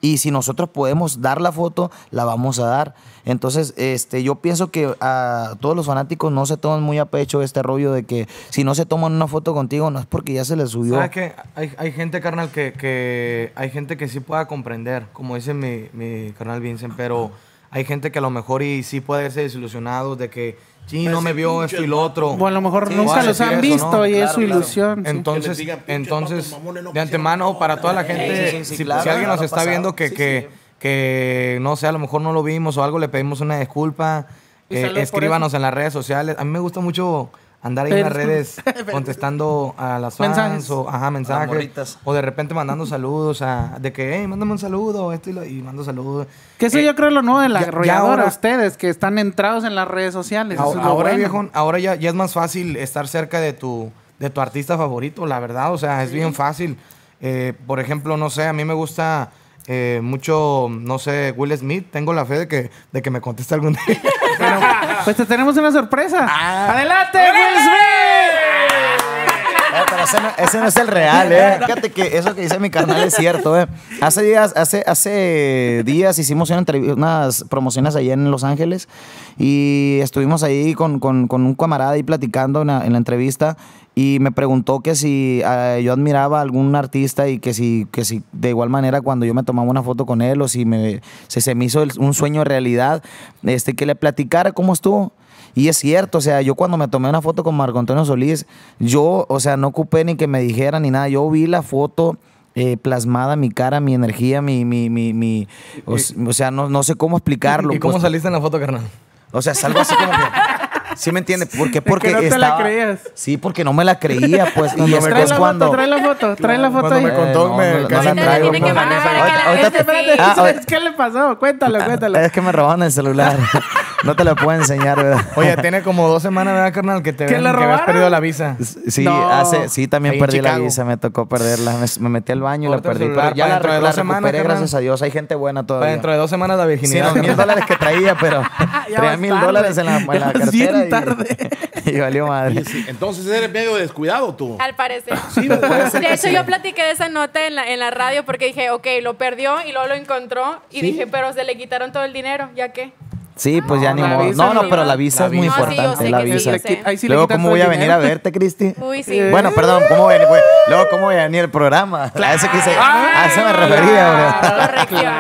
Y si nosotros podemos dar la foto, la vamos a dar. Entonces, este, yo pienso que a todos los fanáticos no se toman muy a pecho este rollo de que si no se toman una foto contigo, no es porque ya se les subió. ¿Sabes qué? Hay, hay gente, carnal, que, que hay gente que sí pueda comprender, como dice mi, mi carnal Vincent, pero hay gente que a lo mejor y sí puede verse desilusionado de que, sí, no me vio esto y lo otro. O a lo mejor Sí, nunca los han eso, visto ¿no? y es su claro. ilusión. Entonces, Que les digan, "Pinche entonces de antemano, para toda la Sí, gente, sí, sí, si, claro, si alguien no nos está pasado. viendo que, Sí, que, sí. que, no sé, a lo mejor no lo vimos o algo, le pedimos una disculpa. Eh, escríbanos en las redes sociales. A mí me gusta mucho andar ahí en las redes contestando a las fans Mensajes. o ajá, mensajes. O de repente mandando saludos a, de que, hey, mándame un saludo, esto y, lo- y mando saludos. Que eso Eh, yo creo lo nuevo de la arrolladora, ustedes que están entrados en las redes sociales. eso Ahora, es lo ahora, bueno. viejo, ahora ya, ya es más fácil estar cerca de tu, de tu artista favorito, la verdad. O sea, es bien fácil. Eh, por ejemplo, no sé, a mí me gusta eh, mucho, no sé, Will Smith. Tengo la fe de que, de que me conteste algún día. Pues te tenemos una sorpresa. Ah. ¡Adelante, Will Smith! Eh, pero ese no, ese no es el real, ¿eh? Fíjate que eso que dice mi carnal es cierto, ¿eh? Hace días, hace, hace días hicimos una unas promociones allá en Los Ángeles y estuvimos ahí con, con- con un camarada ahí platicando en la, en la entrevista y me preguntó que si eh, yo admiraba a algún artista y que si, que si de igual manera cuando yo me tomaba una foto con él o si, me, si se me hizo el- un sueño realidad, este, que le platicara cómo estuvo. Y es cierto, o sea, yo cuando me tomé una foto con Marco Antonio Solís, yo, o sea, no ocupé ni que me dijeran ni nada. Yo vi la foto eh, plasmada, mi cara, mi energía, mi, mi, mi, mi- o, sea, no, no sé cómo explicarlo. ¿Y cómo pues. saliste en la foto, carnal? O sea, es algo así como que. ¿Sí me entiende? ¿Por qué? Porque no te la creías. Sí, porque no me la creía, pues. y Cuando me Trae después la cuando. foto, trae la foto, trae la foto Cuando ahí. me contó, no, me no, no casi la me- traigo. Tiene que mandar para que la gente. Ah, ¿sabes ¿qué le pasó? Cuéntalo, cuéntalo. Es que me robaron el celular. No te lo puedo enseñar, ¿verdad? Oye, tiene como dos semanas, ¿verdad, carnal? Que te ¿Que ven- le que habías perdido la visa. Sí, No. hace, sí, también Ahí perdí la visa, me tocó perderla. Me, me metí al baño y la perdí. celular Pero ya para la, dentro de la dos semanas, recuperé, carnal. gracias a Dios. Hay gente buena Para todavía. dentro de dos semanas la Sí, virginidad. los mil dólares que traía, pero traía mil dólares en la, en la cartera. bien tarde. Y, valió madre. Sí, Entonces eres medio descuidado tú. Al parecer. ser de hecho, sí. yo platiqué de esa nota en la, en la radio porque dije, ok, lo perdió y luego lo encontró. Y dije, pero se le quitaron todo el dinero, ¿ya qué? Sí, pues ya No, ni la modo. No, no, pero la visa La es muy visa. Importante. la sí, visa. sí Luego, ¿cómo voy a venir dinero. a verte, Cristi? Uy, sí. Eh. Bueno, perdón, ¿cómo voy a venir? Luego, ¿cómo voy a venir al programa? A eso, quise, a eso me refería, bro. Corrección.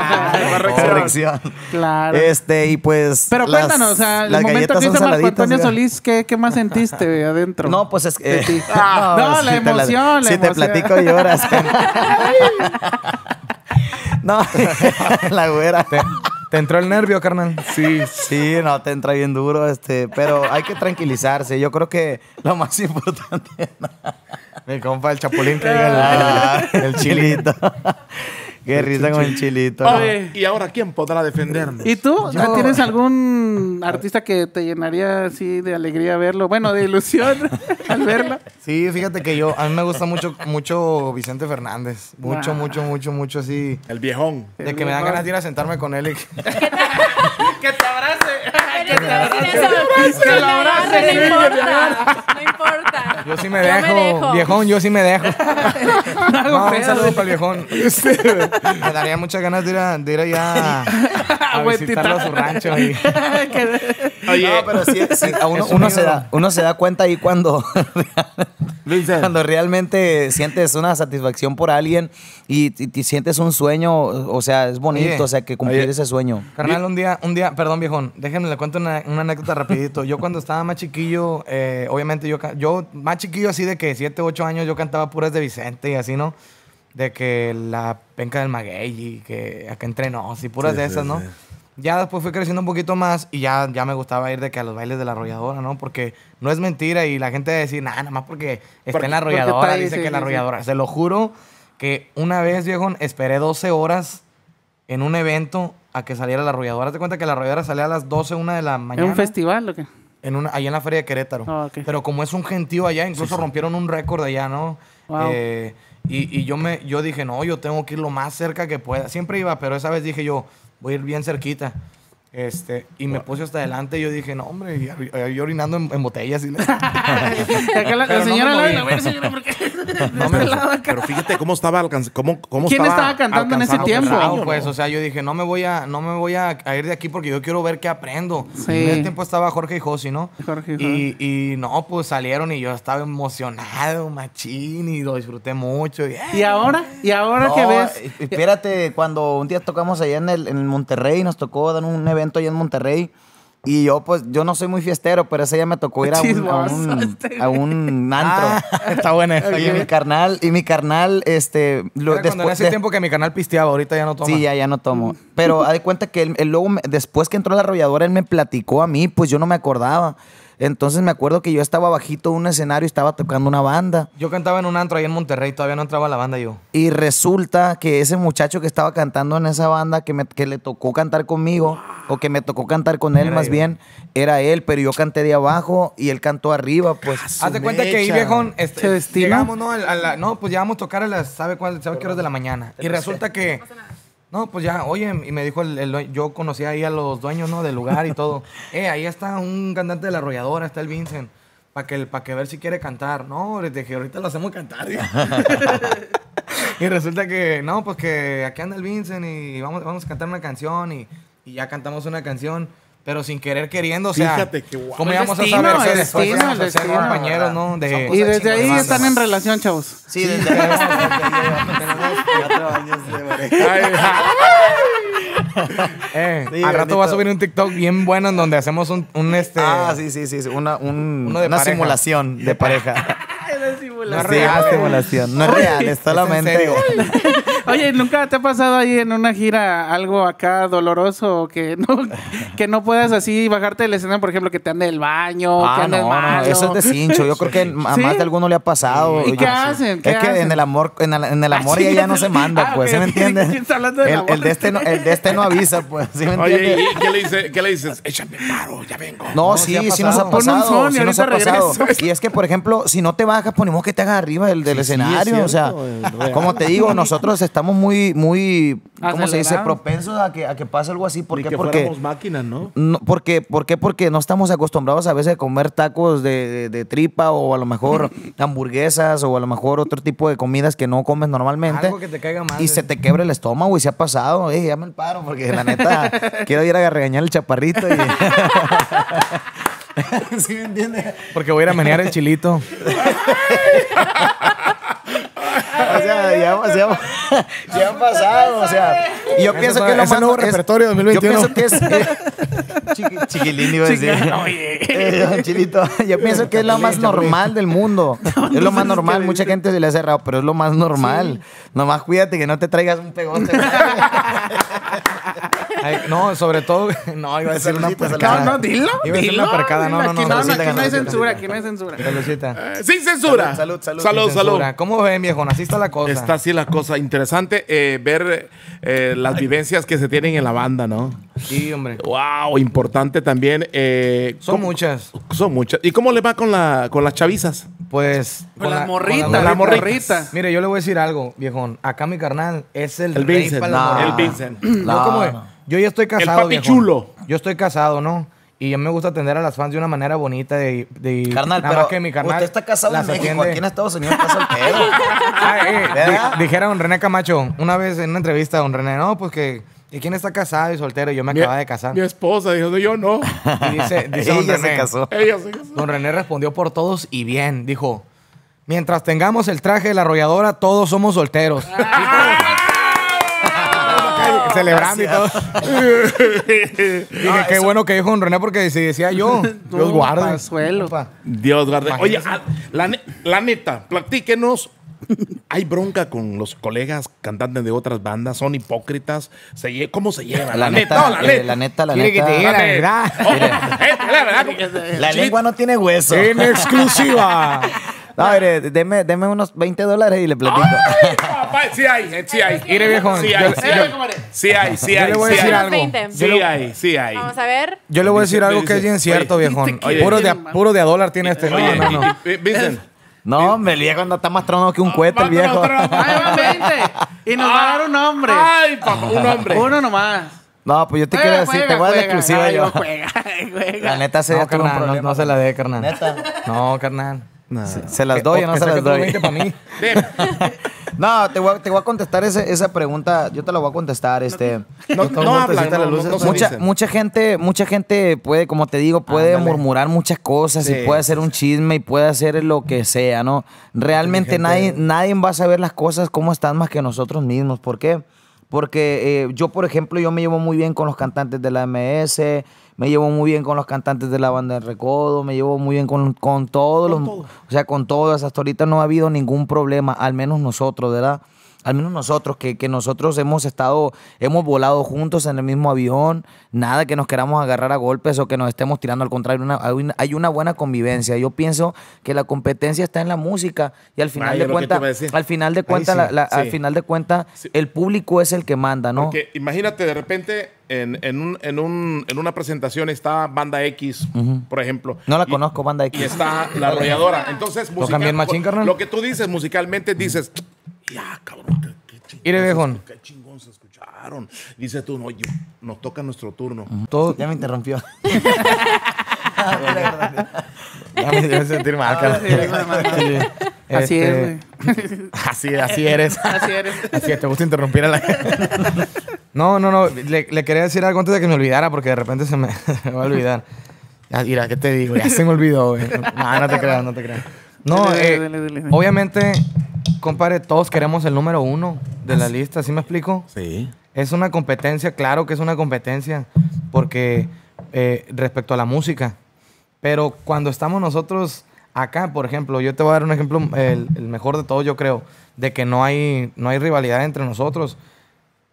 Corrección. Claro. Este, y pues. Pero las- cuéntanos, o sea, el las momento que hizo Marco Antonio ya. Solís, ¿qué, ¿qué más sentiste adentro? No, pues es que. ti. No, la si te emoción, la Si te platico, lloras. no, la güera. ¿Te, entró el nervio, carnal? Sí, sí, no, te entra bien duro, este, pero hay que tranquilizarse. Yo creo que lo más importante. Mi compa, el chapulín que diga el, el, el chilito. Qué risa con el chilito. Ah, Oye. y ahora, ¿quién podrá defendernos? ¿Y tú? ¿Tienes algún artista que te llenaría así de alegría verlo? Bueno, de ilusión al verlo. Sí, fíjate que yo, a mí me gusta mucho, mucho Vicente Fernández. Mucho, Ah. mucho, mucho, mucho así. El viejón. De que me dan ganas de ir a sentarme con él y Que te abrace. Que lo abrace, No importa. No importa. yo sí me dejo, viejón, yo sí me dejo. No, un saludo para el viejón. Me daría muchas ganas de ir, a, de ir allá a, visitarlo a su rancho. y- Oye, No, pero sí, sí, a uno, se da, uno se da cuenta ahí cuando, cuando realmente sientes una satisfacción por alguien y, y- y sientes un sueño, o sea, es bonito, Oye, o sea, que cumplir oye. ese sueño. Carnal, un día, un día, perdón viejón, déjenme le cuento una, una anécdota rapidito. Yo cuando estaba más chiquillo, eh, obviamente yo, yo, más chiquillo así de que 7, 8 años, yo cantaba puras de Vicente y así, ¿no? De que la penca del maguey y que acá entre nos y puras Sí, de sí, esas, ¿no? sí. Ya después fui creciendo un poquito más y ya, ya me gustaba ir de que a los bailes de la arrolladora, ¿no? Porque no es mentira y la gente va a decir, nada, nada más porque está Porque- en la arrolladora, dice sí, que la sí, sí. arrolladora. Se lo juro que una vez, viejo, esperé 12 horas en un evento a que saliera la arrolladora. Te cuenta que la arrolladora salía a las 12, una de la ¿En mañana. un festival o qué? En una, allá en la feria de Querétaro. Ah. Pero como es un gentío allá, incluso rompieron un récord allá, ¿no? Wow. Eh, y y yo, me, yo dije, no, yo tengo que ir lo más cerca que pueda. Siempre iba, pero esa vez dije yo, voy a ir bien cerquita. Este, y me puse hasta adelante y yo dije, no, hombre, y, y- y orinando en, en botellas. y- la, Pero la no señora me la señora, ¿por qué? no, pero, pero fíjate cómo estaba alcanzando. Cómo, cómo ¿Quién estaba cantando en ese tiempo? No, pues, ¿no? o sea, yo dije, no me voy a, no me voy a, a ir de aquí porque yo quiero ver qué aprendo. Sí. En ese tiempo estaba Jorge y Josi, ¿no? Jorge y y, y no, pues salieron y yo estaba emocionado, machín, y lo disfruté mucho. Y, ¿Y ahora? ¿Y ahora No, qué ves? Espérate, cuando un día tocamos allá en el, en el Monterrey, nos tocó dar un evento evento allá en Monterrey. Y yo, pues, yo no soy muy fiestero, pero ese día me tocó ir a un, a un, este a un antro. Ah, está buena esa. Y mi carnal, y mi carnal, este, lo- Era cuando en ese de- tiempo que mi canal pisteaba, ahorita ya no toma. Sí, ya, ya no tomo. Pero haz de cuenta que él, él luego, me- después que entró la arrolladora, él me platicó a mí, pues yo no me acordaba. Entonces me acuerdo que yo estaba bajito de un escenario y estaba tocando una banda. Yo cantaba en un antro ahí en Monterrey, todavía no entraba a la banda yo. Y resulta que ese muchacho que estaba cantando en esa banda, que, me- que le tocó cantar conmigo, o que me tocó cantar con él Era más yo. bien, era él, pero yo canté de abajo y él cantó arriba, pues. Haz de cuenta que ahí, mecha. viejón, este, llegamos, ¿no? A la- no, pues llegamos a tocar a las, ¿sabe cuál? ¿Sabe qué horas de la mañana? Y resulta que, no, pues ya, oye, y me dijo el, yo conocía ahí a los dueños, ¿no? Del lugar y todo. eh, ahí está un cantante de la arrolladora, está el Vincent. Para que, pa' que ver si quiere cantar. No, le dije, ahorita lo hacemos cantar. y resulta que, no, pues que aquí anda el Vincent y vamos, vamos a cantar una canción y, y ya cantamos una canción. Pero sin querer queriendo, o sea, Fíjate qué guau. ¿cómo íbamos a saber que después destino, el ser destino. compañeros, ¿no? De, Y desde ahí están en relación, chavos. Sí, desde cuatro años de pareja. Ay, Eh, Sí, al rato va a subir un TikTok bien bueno en donde hacemos un, un este. Ah, sí, sí, sí. sí, Una, un- Uno de una pareja. simulación de pareja. No es real, simulación. No es real, es solamente. Oye, ¿nunca te ha pasado ahí en una gira algo acá doloroso que no, que no puedas así bajarte del escenario, por ejemplo, que te ande el baño, que Ah, andes no, no, malo? eso es de cincho. Yo creo que a ¿Sí? más de alguno le ha pasado. ¿Y qué hacen? ¿Qué es que hacen? en el amor, en el, en el amor Ah, ya, sí, ya no se manda, ah, pues, ¿sí me entiendes? está hablando del el, de este no, el de este no avisa, pues, ¿sí me Oye, entiendes? ¿y qué le, dice, qué le dices? Échame paro, ya vengo. No, sí sí, nos ha pasado. Son sí nos ha pasado. Y es que, por ejemplo, si no te bajas, ponemos que te hagas arriba del, del escenario. o sea, como te digo, nosotros estamos muy, muy, ¿cómo se dice? Propensos a que, a que pase algo así. ¿Por Ni qué? que Porque, máquinas, ¿no? no, porque, ¿Por qué? Porque no estamos acostumbrados a veces a comer tacos de, de- de tripa o a lo mejor hamburguesas o a lo mejor otro tipo de comidas que no comes normalmente. Algo que te caiga mal. Y se te quebra el estómago y se ha pasado. Eh, llama el paro porque la neta quiero ir a regañar el chaparrito. Y... ¿Sí me entiendes? Porque voy a ir a menear el chilito. O sea, ya, ya- ya han pasado, o sea, y yo pienso que es lo más nuevo repertorio 2021. Yo pienso que es chiqui- chiquilín iba a decir. Eh, Chilito, yo pienso que es lo más normal del mundo. Es lo más normal, mucha gente se le hace raro, pero es lo más normal. Nomás cuídate que no te traigas un pegote. Ay, no, sobre todo, no, iba a decir una percada. No, no, dilo. Iba a decir dilo, una percada, no, dilo. no, Aquí no, no, aquí no hay censura, aquí no hay censura. Saludcita. Eh, Sin censura. Salud, salud, Salud, salud. censura. ¿Cómo ven, viejo? Así está la cosa. Está así la cosa. Interesante eh, ver eh, las vivencias que se tienen en la banda, ¿no? Sí, hombre. Wow, importante también. eh, Son ¿cómo- muchas. Son muchas. ¿Y cómo le va con, la, con las chavizas? Pues. Con las la- morritas, con las morritas. morritas. Mire, yo le voy a decir algo, viejón. Acá mi carnal es el, El rey Vincent. para No. El. Vincent. No, como- no. Yo ya estoy casado. papi viejón. chulo. Yo estoy casado, ¿no? Y a mí me gusta atender a las fans de una manera bonita. De, de- Carnal, nada pero más que mi carnal usted está casado en México, atiende. aquí en Estados Unidos está soltero. Ah, eh, ¿Verdad? di- dijera don René Camacho, una vez en una entrevista, don René, no, pues que, ¿y quién está casado y soltero? Y yo me acababa de casar. Mi esposa dijo, yo no. Y dice, dice don Ella se René, casó. Ella se casó. Don René respondió por todos y bien. Dijo, mientras tengamos el traje de la arrolladora, todos somos solteros. Celebrando y todo. Dije, qué bueno que dijo don René porque si decía yo, Dios guarde. Dios guarde. Oye, ah, la, ne- la neta, platíquenos. ¿Hay bronca con los colegas cantantes de otras bandas? ¿Son hipócritas? ¿Se lle- ¿Cómo se llevan? La neta, no, eh, la neta, la que neta. la Dame. verdad. Oh, eh, la verdad. La lengua no tiene hueso. En exclusiva. No, mire, deme, deme unos 20 dólares y le platico. Ay, papá, sí hay, eh, sí hay. Mire, viejo, Sí yo- hay, yo- sí hay. Sí hay, sí Yo hay. le voy a sí decir hay. algo. 20. Sí hay, sí hay. Vamos a ver. Yo le voy a decir algo que es bien cierto, oye, puro, de, oye. puro de a dólar tiene este. No, Oye, no, no. Vincent, No, hombre, el viejo anda está más tronado que un cohete, el viejo. vámonos, Ahí va 20. Y nos va a dar un nombre. Ay, papá, un hombre. Uno nomás. No, pues yo te Juega, quiero decir, te voy a dar exclusiva yo. Juega, juega. La neta se No, un carnal, no se la dé, carnal. Neta. No, carnal. ¿Se las doy o no se las doy? 20 pa' mí. Ven. No, te voy, a, te voy a contestar ese- esa pregunta. Yo te la voy a contestar. Este, No, no hablan, no, no, no mucha, mucha gente, mucha gente puede, como te digo, puede murmurar muchas cosas Sí, y puede hacer un chisme y puede hacer lo que sea, ¿no? Realmente nadie, nadie va a saber las cosas cómo están más que nosotros mismos. ¿Por qué? Porque eh, yo, por ejemplo, yo me llevo muy bien con los cantantes de la MS, me llevo muy bien con los cantantes de la banda de Recodo, me llevo muy bien con, con todos los... O sea, con todos. Hasta ahorita no ha habido ningún problema, al menos nosotros, ¿verdad? Al menos nosotros, que, que, nosotros hemos estado, hemos volado juntos en el mismo avión, nada que nos queramos agarrar a golpes o que nos estemos tirando, al contrario, una, hay, una, hay, una, buena convivencia. Yo pienso que la competencia está en la música y al final de cuentas, al final de cuentas, sí, la, sí. al final de cuentas, sí. el público es el que manda, ¿no? Porque imagínate de repente en, en, un, en, un, en una presentación está Banda X, uh -huh. por ejemplo. No la y, conozco, Banda X. Y está la arrolladora. Entonces, musical, machín, lo que tú dices musicalmente, dices, ya, cabrón, qué, qué chingón. Mire, viejón. Qué chingón se escucharon. Dices tú, no, yo, nos toca nuestro turno. Todo, ya me interrumpió. ya me dio sentir mal, cara. Así es, güey. Así, así eres. Así eres. Así es, te gusta interrumpir a la No, no, no. Le, le, quería decir algo antes de que me olvidara porque de repente se me, me va a olvidar. Ya, mira, ¿qué te digo? Ya se me olvidó, güey. No, no te creas, no te creas. No, Dele, eh, dele, dele. obviamente, compadre, todos queremos el número uno de la lista, ¿sí me explico? Sí. Es una competencia, claro que es una competencia, porque eh, respecto a la música. Pero cuando estamos nosotros acá, por ejemplo, yo te voy a dar un ejemplo, el, el mejor de todos, yo creo, de que no hay, no hay rivalidad entre nosotros.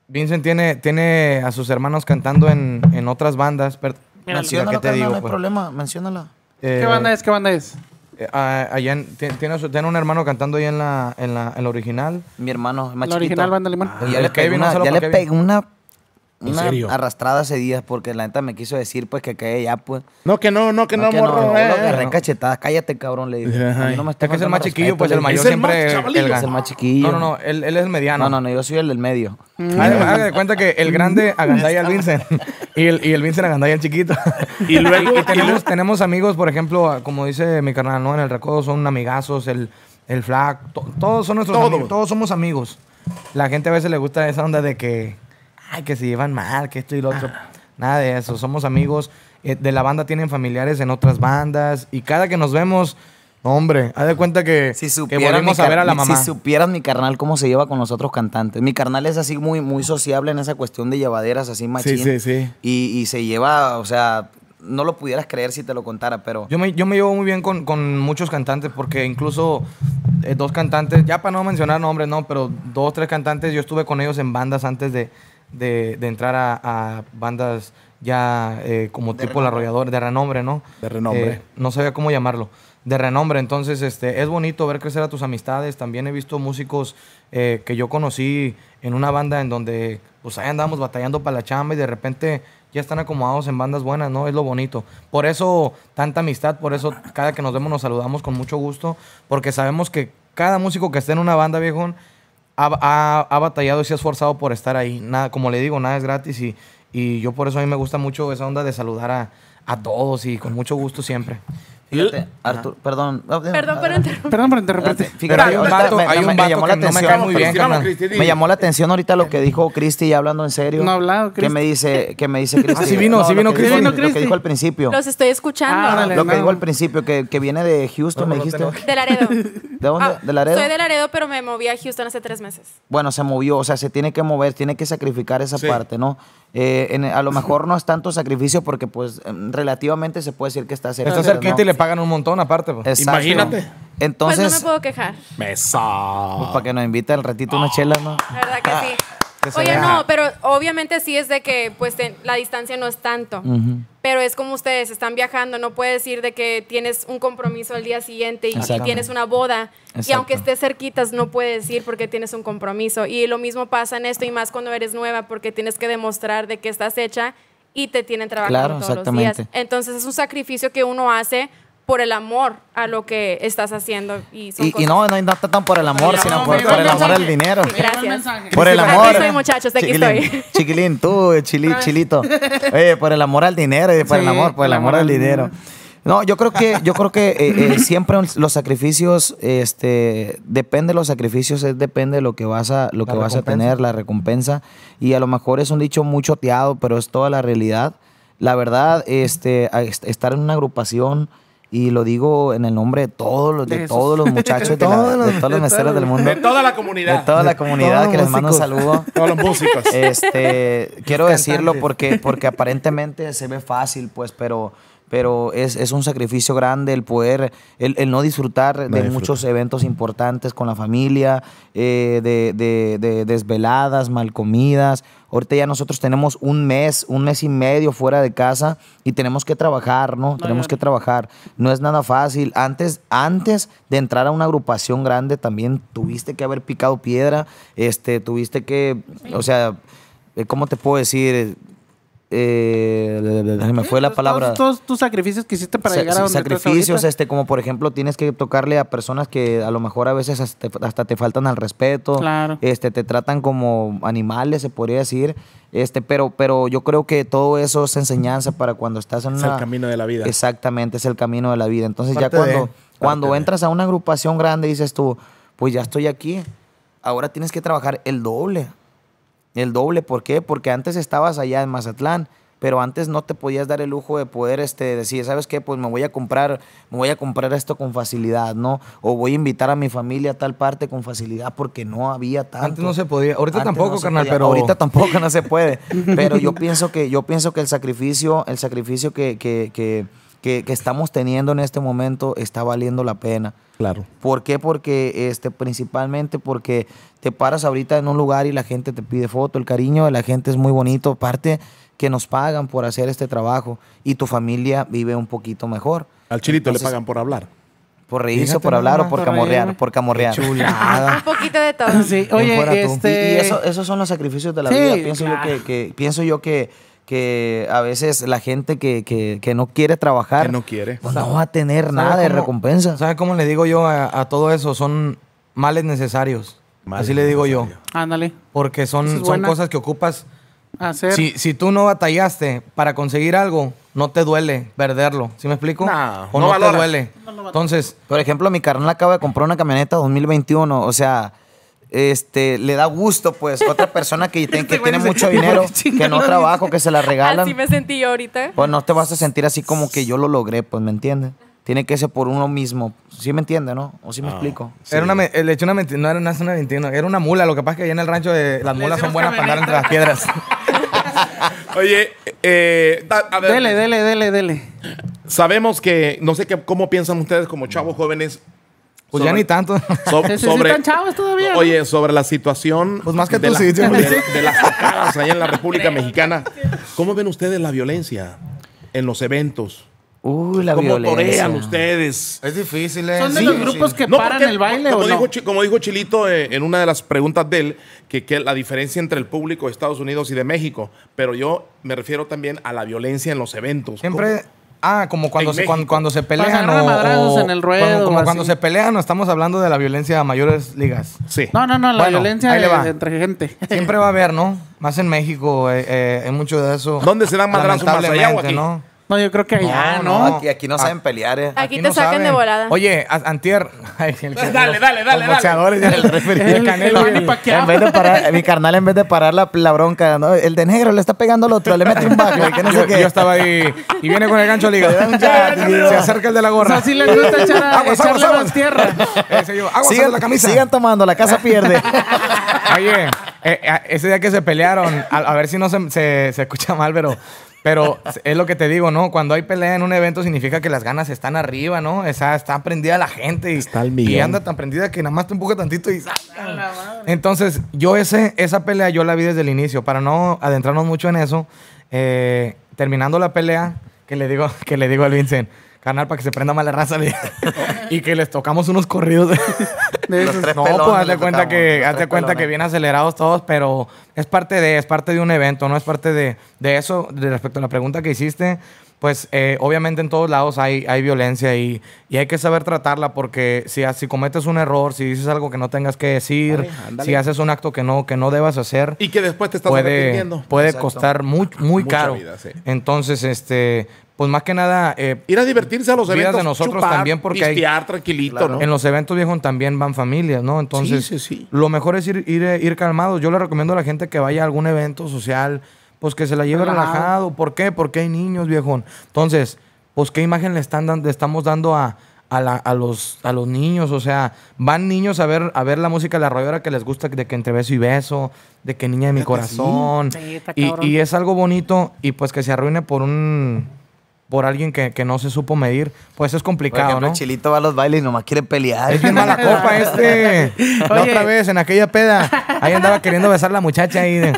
Vincent tiene, tiene a sus hermanos cantando en, en otras bandas. Pero, Mira, mira, ¿qué te digo? no hay pues? problema, menciónala. Eh, ¿Qué banda es? ¿Qué banda es? Eh, ah, allá en- ti- tiene, tiene un hermano cantando ahí en la, en la, en la original. Mi hermano, el más La chiquito. original banda alemán. Y ya le una, saludo ya le pegué una, ¿En una serio? arrastrada hace días porque la neta me quiso decir pues que cae ya pues. No, que no, no, que no, No, que no, morro. no, eh. lo agarré cachetadas. Cállate, cabrón, le dije. Ajá. A mí no me Es está que es el más chiquillo, respeto, pues el mayor Es el siempre. más el Es el más chiquillo. No, no, no, él, él es el mediano. No, no, no, yo soy el del medio. Haga haga de cuenta que el grande agandalla al Vincent y el, y el Vincent agandalla al chiquito. Y luego- y tenemos, tenemos amigos, por ejemplo, como dice mi carnal, ¿no? En el recodo son amigazos, el, el flag, to- todos son nuestros Todos. amigos, todos somos amigos. La gente a veces le gusta esa onda de que, ay, que se llevan mal, que esto y lo otro. Nada de eso, somos amigos. eh, de la banda tienen familiares en otras bandas y cada que nos vemos, hombre, haz de cuenta que, Si que volvemos a ver a la mamá. si supieras mi carnal cómo se lleva con los otros cantantes. Mi carnal es así muy, muy sociable en esa cuestión de llevaderas, así machín. sí, sí. Y, y se lleva, o sea, no lo pudieras creer si te lo contara, pero... Yo me, yo me llevo muy bien con, con muchos cantantes porque incluso eh, dos cantantes, ya para no mencionar nombres, no, pero dos, tres cantantes, yo estuve con ellos en bandas antes de, de, de entrar a, a bandas ya eh, como tipo La Arrolladora, de renombre, ¿no? De renombre. Eh, no sabía cómo llamarlo. De renombre, entonces este, es bonito ver crecer a tus amistades. También he visto músicos eh, que yo conocí en una banda en donde pues ahí andamos batallando para la chamba y de repente ya están acomodados en bandas buenas, ¿no? Es lo bonito. Por eso tanta amistad, por eso cada que nos vemos nos saludamos con mucho gusto, porque sabemos que cada músico que esté en una banda, viejón, ha, ha- ha batallado y se ha esforzado por estar ahí. Nada, como le digo, nada es gratis y, y yo por eso a mí me gusta mucho esa onda de saludar a, a todos y con mucho gusto siempre. Fíjate, Artur, perdón. Perdón por interrumpir. Perdón por interrumpirte. Fíjate, Pero hay un ahorita vato, me- hay un me vato llamó que la no me cae muy bien. Me llamó la atención ahorita lo que dijo Cristi, ya hablando en serio. No ha hablado, ¿Qué Cristi. me dice, qué me dice Cristi? Ah, sí vino, sí lo vino que Cristi. Lo que dijo al principio. Los estoy escuchando. Ah. Lo que no. dijo al principio, que, que viene de Houston, me dijiste. te De Laredo. ¿De dónde? Ah, ¿De Laredo? Soy de Laredo, pero me moví a Houston hace tres meses. Bueno, se movió, o sea, se tiene que mover, tiene que sacrificar esa Sí. parte, ¿no? Eh, en- a lo mejor no es tanto sacrificio porque, pues, em, relativamente se puede decir que está cerca. Está cerquita y le pagan un montón aparte. pues. Imagínate. Entonces, pues no me puedo quejar. Mesa. pues, para que nos invite al ratito una chela, ¿no? La verdad que sí. Oye, no, pero obviamente sí es de que pues la distancia no es tanto. Pero es como ustedes están viajando, no puedes decir de que tienes un compromiso al día siguiente y, y tienes una boda. Y aunque estés cerquitas, no puedes ir porque tienes un compromiso. Y lo mismo pasa en esto y más cuando eres nueva porque tienes que demostrar de que estás hecha y te tienen trabajando Claro, todos los días. Entonces es un sacrificio que uno hace por el amor a lo que estás haciendo. Y, son Y, y cosas- no, no, no está tan por el amor, No, sino por, el amor del dinero. Sí, gracias. El mensaje. Por el Aquí amor. estoy, muchachos, aquí Chiquilín, estoy. Chiquilín, tú, chili, chilito. Oye, por el amor al dinero y por el amor, por el amor al dinero. No, yo creo que, yo creo que eh, eh, siempre los sacrificios, este, depende de los sacrificios, es depende de lo que vas a, lo La que vas a tener, la recompensa. Y a lo mejor es un dicho muy choteado, pero es toda la realidad. La verdad, este, estar en una agrupación Y lo digo en el nombre de todos los, de De todos los muchachos, de, la- todos los- de todos los de meseros del mundo. De toda la De comunidad. toda la comunidad que les mando un saludo. Todos los músicos. Este, quiero decirlo porque, porque aparentemente se ve fácil, pues, pero, pero es, es un sacrificio grande el poder, el, el no disfrutar de muchos eventos importantes con la familia, eh, de, de- de desveladas, mal comidas. Ahorita ya nosotros tenemos un mes, un mes y medio fuera de casa y tenemos que trabajar, ¿no? tenemos que trabajar. No es nada fácil. Antes, antes de entrar a una agrupación grande también tuviste que haber picado piedra, este, tuviste que, o sea, eh, ¿cómo te puedo decir? Eh, me fue la Todos- palabra. Todos tus sacrificios que hiciste para Sa- llegar a donde estás sacrificios, este, como por ejemplo, tienes que tocarle a personas que a lo mejor a veces hasta, hasta te faltan al respeto, Claro. este, te tratan como animales, se podría decir, este, pero, pero yo creo que todo eso es enseñanza para cuando estás en Es una... el camino de la vida. Exactamente, es el camino de la vida. Entonces ya Parte de, cuando, parte cuando de. entras a una agrupación grande dices tú, pues ya estoy aquí, ahora tienes que trabajar el doble. El doble, ¿por qué? Porque antes estabas allá en Mazatlán, pero antes no te podías dar el lujo de poder este, decir, ¿sabes qué? Pues me voy a comprar, me voy a comprar esto con facilidad, ¿no? O voy a invitar a mi familia a tal parte con facilidad porque no había tanto. Antes no se podía. Ahorita Antes tampoco, no carnal, podía. pero. ahorita tampoco no se puede. Pero yo pienso que, yo pienso que el sacrificio, el sacrificio que, que, que, que- que estamos teniendo en este momento está valiendo la pena. Claro. ¿Por qué? Porque este, principalmente porque te paras ahorita en un lugar y la gente te pide foto, el cariño de la gente es muy bonito, aparte que nos pagan por hacer este trabajo y tu familia vive un poquito mejor. Al chilito Entonces, le pagan por hablar. Por reírse, Fíjate por hablar o por por camorrear, por camorrear. Un poquito de todo. Sí, ¿Quién oye, tú? Y, este... y eso, esos son los sacrificios de la Sí, vida. Pienso claro. yo que, que- pienso yo que, que a veces la gente que, que- que no quiere trabajar Que no quiere. pues no va a tener ¿Sabe nada de recompensa. ¿Sabe cómo le digo yo a, a todo eso? Son males necesarios. Males Así le digo yo. Ándale. Porque son, es son cosas que ocupas. Hacer... Si, si tú no batallaste para conseguir algo, no te duele perderlo. ¿Sí me explico? No, o no no, te duele. Entonces, Por ejemplo, mi carnal acaba de comprar una camioneta 2021. O sea, este, le da gusto, pues, otra persona que, te- que Este güey tiene mucho "¿Y por dinero, que no dice?" trabajo, que se la regalan. Así me sentí yo ahorita. Pues no te vas a sentir así como que yo lo logré, pues, ¿me entiendes? Tiene que ser por uno mismo. ¿Sí me entiende, no? ¿O sí me explico? era una, le eché una menti- no era una, una 21, era una mula. Lo que pasa es que allá en el rancho de, las Le mulas son buenas para andar entre las piedras. Oye, eh, da- a ver, Dele, dele, dele, dele. sabemos que, no sé qué, cómo piensan ustedes como chavos jóvenes. Pues ya ni tanto. so- sobre, están chavos todavía, ¿no? Oye, sobre la situación Pues más que de, tú, la- sí, de, de las tocadas allá en la República Mexicana. ¿Cómo ven ustedes la violencia en los eventos? Uy, la ¿Cómo violencia. torean ustedes? Es difícil, ¿eh? ¿Son de Sí, los sí. grupos que No, paran porque, el baile como o no? dijo, Chi- como dijo Chilito eh, en una de las preguntas de él, que, que la diferencia entre el público de Estados Unidos y de México, pero yo me refiero también a la violencia en los eventos. Siempre. Ah, como cuando En se, cuando, cuando se pelean o, madrazos o- en el ruedo Como, como o cuando se pelean, no estamos hablando de la violencia a mayores ligas. Sí. No, no, no, la Bueno, violencia ahí le de- va. de entre gente. Siempre va a haber, ¿no? Más en México, eh, eh, hay mucho de eso. ¿Dónde se dan madrazos más allá o aquí? ¿no? No, yo creo que allá, No, ¿no? no. Aquí, aquí no saben pelear, ¿eh? Aquí, te no sacan de saben. volada. Oye, a- antier. ay, el que- Dale, los- dale, dale, los dale. boxeadores, el referee, el El- Canelo. el Manny Pacquiao. En vez de parar, mi carnal en vez de parar la, la bronca, ¿no? el de negro le está pegando al otro, le mete un bajo, que no sé yo, qué. yo estaba ahí y viene con el gancho liga. Se acerca el de la O gorra. sea, sí les gusta echar a- Aguas, echarle aguas, aguas. más tierra. Ese yo, aguas, sigan, la camisa. sigan tomando, la casa pierde. Oye, eh, eh, ese día que se pelearon, a, a ver si no se, se- se escucha mal, pero, pero es lo que te digo, ¿no? Cuando hay pelea en un evento significa que las ganas están arriba, ¿no? Esa, está prendida la gente y, Está al millón. y anda tan prendida que nada más te empuja tantito y... Entonces, yo ese, esa pelea yo la vi desde el inicio. Para no adentrarnos mucho en eso, eh, terminando la pelea, que le digo, que le digo al Vincent, carnal, para que se prenda más la raza, y que les tocamos unos corridos. de- De Los esos. tres no, pelones pues haz de le cuenta que, los haz de tres cuenta que pelones. bien acelerados todos, pero es parte de, es parte de un evento, no es parte de, de eso. De respecto a la pregunta que hiciste, pues eh, obviamente en todos lados hay, hay violencia y, y hay que saber tratarla porque si, si cometes un error, si dices algo que no tengas que decir, ándale. si haces un acto que no, que no debas hacer, Y que después te estás puede, puede Exacto. costar muy, muy Mucha caro. vida, sí. Entonces, este, pues más que nada, eh, Ir a divertirse a los Vidas eventos. de nosotros chupar, también, porque hay- pistear tranquilito, Claro. ¿no? En los eventos viejos también van familias, ¿no? Entonces, Sí, sí, sí. lo mejor es ir, ir, ir calmados. Yo le recomiendo a la gente que vaya a algún evento social, pues que se la lleve Relajado. relajado. ¿Por qué? Porque hay niños, viejón. Entonces, pues qué imagen le, están dando, le estamos dando a, a, la- a los, a los niños. O sea, van niños a ver, a ver la música de la arrolladora que les gusta, de que entre beso y beso, de que niña de mi corazón. Sí, está y, y es algo bonito y pues que se arruine por un... Por alguien que, que no se supo medir, pues es Por complicado, ejemplo, ¿no? el Chilito va a los bailes y nomás quiere pelear. Es bien mala copa este. La otra vez, en aquella peda, ahí andaba queriendo besar a la muchacha ahí. de-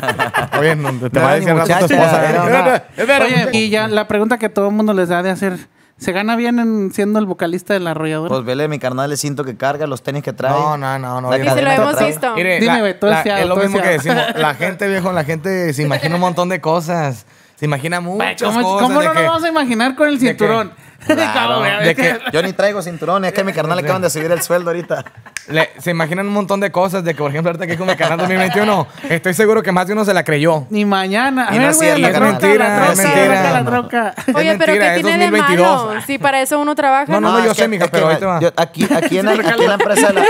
Oye, no, te No va a decir rato tu esposa. ¿eh? una- Oye, y ya la pregunta que todo el mundo les da de hacer, ¿se gana bien en siendo el vocalista de la arrolladora? Pues vele, mi carnal, el cinto que carga, los tenis que trae. No, no, no, no. Y si lo hemos visto. Mire, Dime, la- güey, todo la- es lo mismo que decimos. La gente, viejo, la gente se imagina un montón de cosas. Se imagina muchas ¿Cómo, cosas. cómo de no que- nos vamos a imaginar con el que- cinturón? De que- Yo ni traigo cinturón, es que a mi carnal le acaban de subir el sueldo ahorita. le- se imaginan un montón de cosas. De que, por ejemplo, ahorita aquí con mi canal 2021, estoy seguro que más de uno se la creyó. Ni mañana. A Y ver, güey, la troca, mentira, la es mentira. la troca. Oye, Es pero mentira, ¿qué tiene de 2022. malo? Si para eso uno trabaja. No, no, ¿no? no, yo sé, que- mija, que pero te va. yo- aquí, aquí, en, aquí en la empresa de la...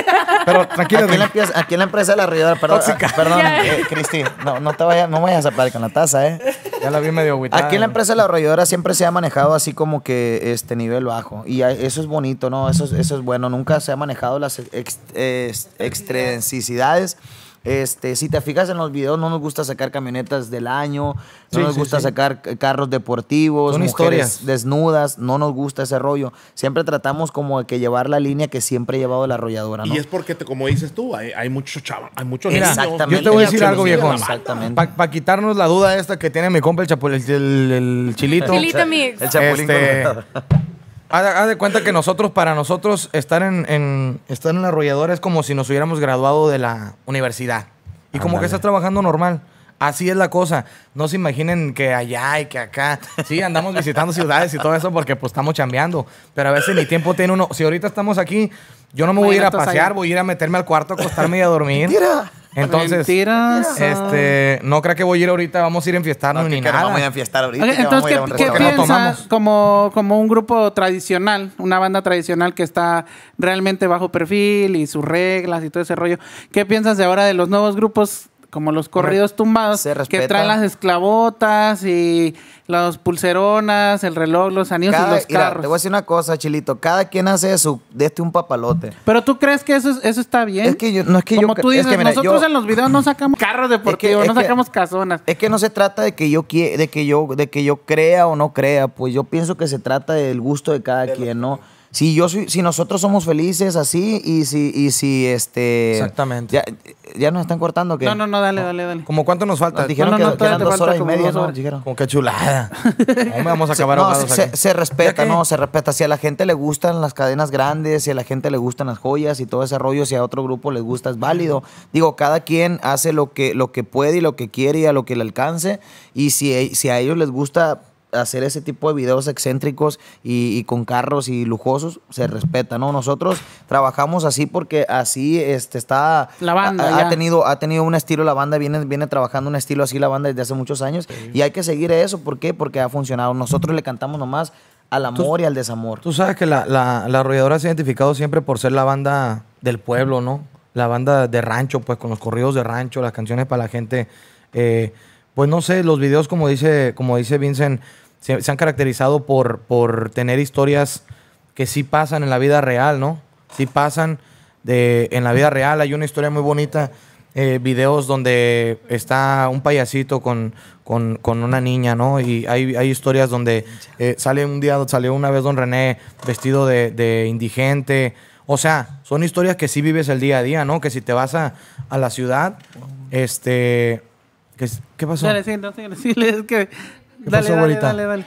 Pero tranquilo, Aquí en, la empresa, aquí en la empresa de la arrolladora, perdón, Tóxica. perdón, eh, Cristi, no, no te vayas, no vayas a parar con la taza, eh. Ya la vi medio agüitada. Aquí en la empresa de la arrolladora siempre se ha manejado así como que este nivel bajo. Y eso es bonito, ¿no? Eso, es- eso es bueno. Nunca se ha manejado las ex, ex- extrinsicidades. Este, si te fijas en los videos, no nos gusta sacar camionetas del año, no Sí, nos sí, gusta sí. sacar carros deportivos, Son mujeres historias. desnudas, no nos gusta ese rollo. Siempre tratamos como de que llevar la línea que siempre ha llevado la arrolladora, ¿no? Y es porque, te- como dices tú, hay, hay muchos chavos, hay muchos Exactamente. yo te voy a decir algo, viejo. Exactamente. Para quitarnos la duda esta que tiene mi compa el, chapu- el, el- el chilito. Chilito Mix. El chapulín Este. Haz de, haz de cuenta que nosotros, para nosotros, estar en, en- estar en la arrolladora es como si nos hubiéramos graduado de la universidad. Y como que estás trabajando normal. Así es la cosa. No se imaginen que allá y que acá. Sí, andamos visitando ciudades y todo eso porque pues estamos chambeando. Pero a veces ni tiempo tiene uno. Si ahorita estamos aquí, yo no me voy a ir a pasear, voy a ir a meterme al cuarto, a acostarme y a dormir. Mentira. Entonces, Mentiras. este, no creo que voy a ir ahorita, vamos a ir a enfiestarnos No, ni nada. vamos a ir a enfiestar ahorita. Ok, que vamos entonces, a ir a un ¿qué, qué piensas como, como un grupo tradicional, una banda tradicional que está realmente bajo perfil y sus reglas y todo ese rollo? ¿Qué piensas de ahora de los nuevos grupos como los corridos tumbados se que traen las esclavotas y las pulseronas, el reloj, los anillos Cada- y los mira, carros? te voy a decir una cosa, Chilito. Cada quien hace de, su, de este un papalote. Pero tú crees que eso, es- eso está bien? Es que yo- no es que yo Como cre- tú es dices, que mira, nosotros yo- en los videos no sacamos carros deportivos, es no que- sacamos casonas. Es que no se trata de que yo quie- de que yo de que yo crea o no crea, pues yo pienso que se trata del gusto de cada quien, ¿no? Si yo soy, si nosotros somos felices así y si y si este Exactamente. ya, ya nos están cortando que No, no, no, dale, dale, dale. ¿Como cuánto nos falta? Nos dijeron No, no, que, no, que eran te dos horas y media, ¿no? horas. Dijeron. Como que chulada. ¿Cómo me vamos a Se- acabar ahogados se, ahí? se respeta, no, se respeta. Si a la gente le gustan las cadenas grandes, si a la gente le gustan las joyas y todo ese rollo, si a otro grupo les gusta, es válido. Digo, cada quien hace lo que, lo que puede y lo que quiere y a lo que le alcance. Y si, si a ellos les gusta hacer ese tipo de videos excéntricos y, y con carros y lujosos, se respeta, ¿no? Nosotros trabajamos así porque así este, está... La banda, ha- tenido ha tenido un estilo, la banda viene, viene trabajando un estilo así la banda desde hace muchos años y hay que seguir eso, ¿por qué? Porque ha funcionado. Nosotros le cantamos nomás al amor y al desamor. Tú sabes que la, la, la arrolladora se ha identificado siempre por ser la banda del pueblo, ¿no? La banda de rancho, pues con los corridos de rancho, las canciones para la gente. eh, pues no sé, los videos, como dice, como dice Vincent, se, han caracterizado por, por tener historias que sí pasan en la vida real, ¿no? Sí pasan de, en la vida real. Hay una historia muy bonita, eh, videos donde está un payasito con, con, con una niña, ¿no? Y hay, hay historias donde eh, sale un día, salió una vez Don René vestido de, de indigente. O sea, son historias que sí vives el día a día, ¿no? Que si te vas a, a la ciudad, este... ¿Qué pasó? Dale, sí, no, sí, sí, es que... Dale, pasó, dale, abuelita? dale, dale.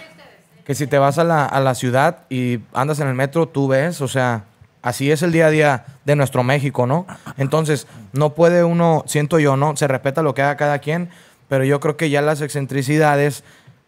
que si te vas a la, a la ciudad y andas en el metro, tú ves, o sea, así es el día a día de nuestro México, ¿no? Entonces, no puede uno, siento yo, ¿no? Se respeta lo que haga cada quien, pero yo creo que ya las excentricidades,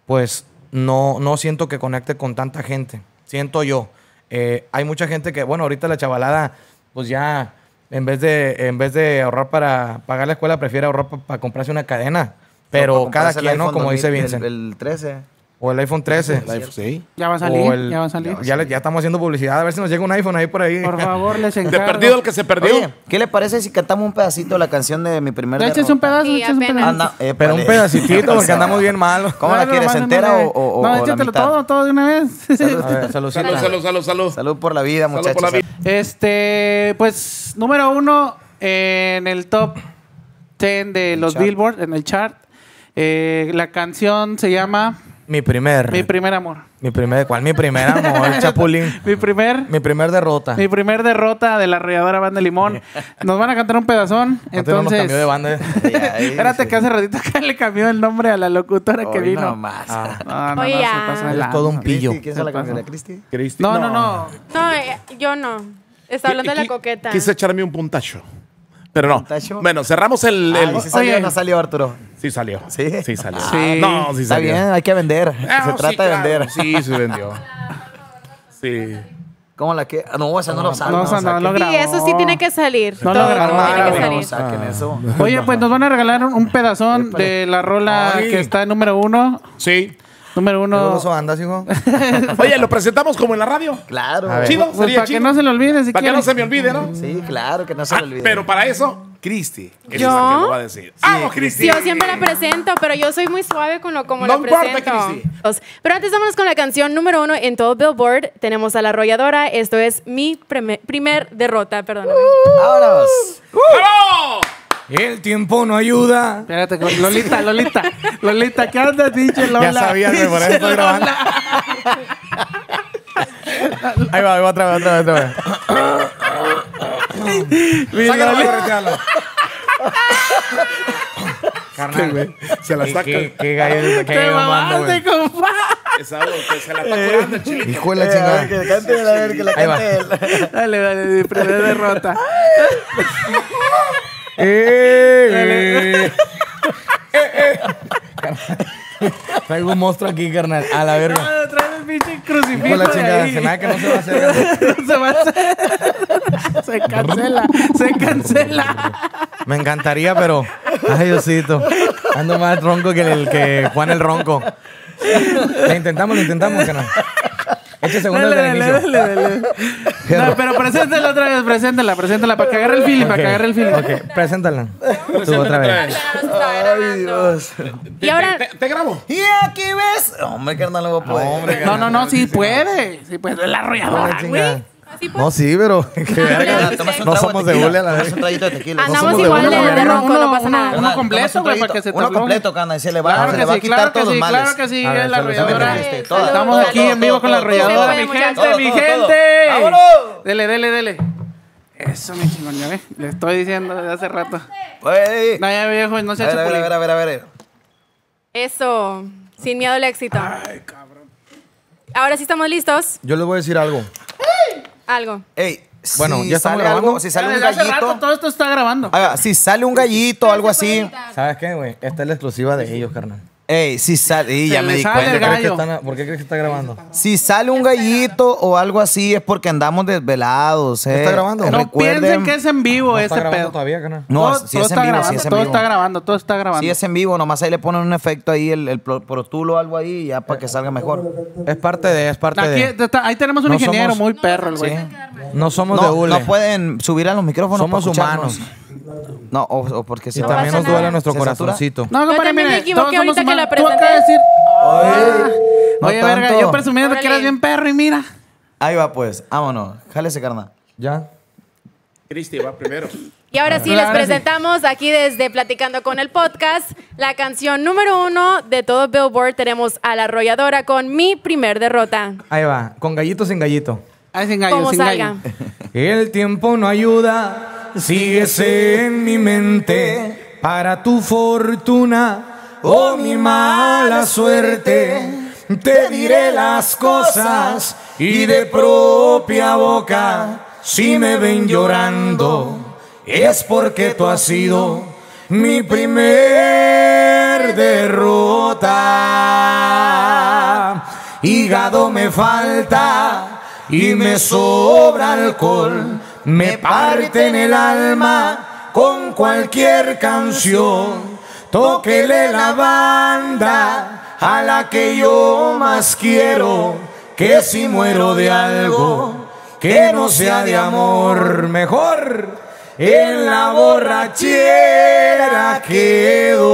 pues, no, no siento que conecte con tanta gente, siento yo. Eh, hay mucha gente que, bueno, ahorita la chavalada, pues ya, en vez de, en vez de ahorrar para pagar la escuela, prefiere ahorrar para comprarse una cadena. Pero No, cada quien, ¿no? Como dice 2000, Vincent. El, el 13. O el iPhone 13. El iPhone, sí. Ya va a salir, el- ya va a salir. Ya, estamos haciendo publicidad. A ver si nos llega un iPhone ahí por ahí. Por favor, les De encargo. perdido el que se perdió. Oye, ¿qué le parece si cantamos un pedacito de la canción de mi primer ¿Le echas derrota? un pedazo? Sí, ¿Echas un pedazo? Anda, Pero un épale. pedacito porque andamos bien malos. ¿Cómo la quieres, nomás entera dándole- o, o, o No, la échatelo mitad? todo, todo de una vez. A ver, saludcita. Salud, salud, salud, salud. Salud por la vida, Salud muchachos. por la vida. Este, pues, número uno en el top 10 de los chart. Billboard, en el chart. Eh, la canción se llama Mi primer. Mi primer amor. Mi primer. ¿Cuál mi primer amor? Chapulín. Mi primer, Mi primer derrota. mi primer derrota de la arrolladora banda Limón. Nos van a cantar un pedazón. Antes no nos Entonces, cambió de banda. eh. Espérate sí. que hace ratito que le cambió el nombre a la locutora que vino. No, no, Oye, no, se ya. pasa de Eres lanza. todo un pillo. ¿Quién se la cambió? ¿La Cristi? Cristi. No, no, no. No, eh, yo no. Está hablando de la coqueta. Quise echarme un puntacho. Pero no. Bueno, cerramos el. ¿sí salió Oye. o no salió, Arturo? Sí salió. ¿Sí? Sí salió. Sí. No, sí Está salió. bien, hay que vender. Ah, se no, trata sí, de claro. vender. Sí, se vendió. Sí. ¿Cómo la que? Ah, No, esa no, lo saben. no, esa no lo Sí, grabó. eso sí tiene que salir. No lo grabó, tiene que grabó. salir. No saquen eso. Oye, pues nos van a regalar un, un pedazón de la rola Ay. que está en número uno. Sí. Número ¿Qué uno. goloso andas, hijo? Oye, lo presentamos como en la radio. Claro. A ver. Chido, Pues sería para que chido. no se lo olvide si Para que no se me olvide, ¿no? Sí, claro, que no se Ah, le olvide. pero para eso, Cristi. es ¿Yo? la que lo va a decir. ¡Vamos, Cristi! Yo siempre la presento, pero yo soy muy suave con lo como No la importa, presento. Cristi. Pero antes vámonos con la canción número uno en todo Billboard. Tenemos a La Arrolladora. Esto es mi preme- primer derrota, perdóname. Vámonos. ¡Vamos! El tiempo no ayuda. Espérate, Lolita, Lolita. Lolita, ¿qué andas, pinche Lola? Ya sabías, güey, por eso estoy grabando. Ahí va, ahí va otra vez, otra vez, otra vez. Sácalo, Lolita. corretealo. Carnal, Se la ¿Qué, saca. qué, qué gallo, Te mamaste, compa. Esa algo que se la está curando el chile. Hijo de la Eh, chingada. que le cante él, a ver, que la Ahí va. cante él. Dale, dale, mi primera derrota. Eh, eh. Traigo un monstruo aquí, carnal. A la verga. Ah, Trae el pinche crucifijo de la chingada. Se me da que no se va a hacer. Se va a hacer. Se cancela, se cancela. Me encantaría, pero. Ay, Diosito. Ando más ronco que el que Juan el Ronco. Lo intentamos, lo intentamos, carnal. Eche segundo Dale, desde el dale, inicio. dale, dale. No, pero preséntala otra vez, preséntala, preséntala, para que agarre el feeling, para que agarre el feeling. Ok, preséntala. Tú otra vez. Ay, Dios. Y ahora, ¿Te, te grabo? Y aquí ves. Hombre, carnal, no voy a poder. No, no, no, sí puede. Sí puede, la arrolladora, güey. Así pues. No, sí, pero. que verga. No somos de hule a la vez. un traguito de tequila. Andamos somos de igual uno, de, ronco, no pasa nada. uno completo, güey, para que se te Uno afloje. completo, carnal. Se le va, Claro se que le va a sí, quitar claro que todos sí, los males. claro que sí, A ver, es la salud, arrolladora. Estamos aquí todo, en vivo todo, con la todo, arrolladora, todo, mi todo, gente, todo, mi todo, gente. ¡Vámonos! Dele, dele, dele. Eso, mi chingón, ya ve. Le estoy diciendo desde hace rato. Güey. No, ya viejo, no se A ha ver, a ver, a ver, a ver, a ver. Eso, sin miedo al éxito. Ahora sí estamos listos. Yo les voy a decir algo. Algo. Ey, Bueno, si ya estamos sale grabando. algo, si sale un Desde hace rato gallito, todo esto está grabando. si sale un gallito o algo así, ¿Sabes qué, güey? Esta es la exclusiva de ellos, carnal. Ey, si sale, y Se ya le me di sale el cuenta. ¿Crees que gallo. están- ¿Por qué crees que está grabando? Si sale un gallito o algo así es porque andamos desvelados, eh. ¿Está grabando? No Recuerden- piensen que es en vivo ¿No ese está grabando pedo. todavía? No, todo, si todo es en está vivo, grabando, si es en todo vivo. está grabando, todo está grabando. Si es en vivo, nomás ahí le ponen un efecto ahí, el, el pro- Pro Tool o algo ahí, ya para que salga mejor. Es parte de, es parte Aquí, de. está- ahí tenemos un No ingeniero somos- muy perro, el güey. Sí. No somos de No, hule. no pueden subir a los micrófonos. Somos para escucharnos. humanos. No, o, o porque Y se No también pasa nos duele nada. nuestro ¿Se satura? corazoncito. No, compadre, también me mire, equivoqué todos somos ahorita que la humanos. Tú acabas presenté. de decir, No oye, verga, tanto. yo presumiendo que eras bien perro y mira. Ahí va, pues. Vámonos. Jálese, carnal. ¿Ya? Cristi va primero. Y ahora sí, Ahora les sí. presentamos aquí desde Platicando con el Podcast la canción número uno de todo Billboard. Tenemos a La Arrolladora con Mi Primer Derrota. Ahí va. Con gallito sin gallito. Ay, sin gallo, Como sin salga. gallo. El tiempo no ayuda, síguese en mi mente para tu fortuna o mi mala suerte. Te diré las cosas y de propia boca, si me ven llorando, es porque tú has sido mi primer derrota. Hígado me falta y me sobra alcohol, me parte en el alma con cualquier canción. Tóquele la banda a la que yo más quiero, que si muero de algo, que no sea de amor, mejor en la borrachera quedó.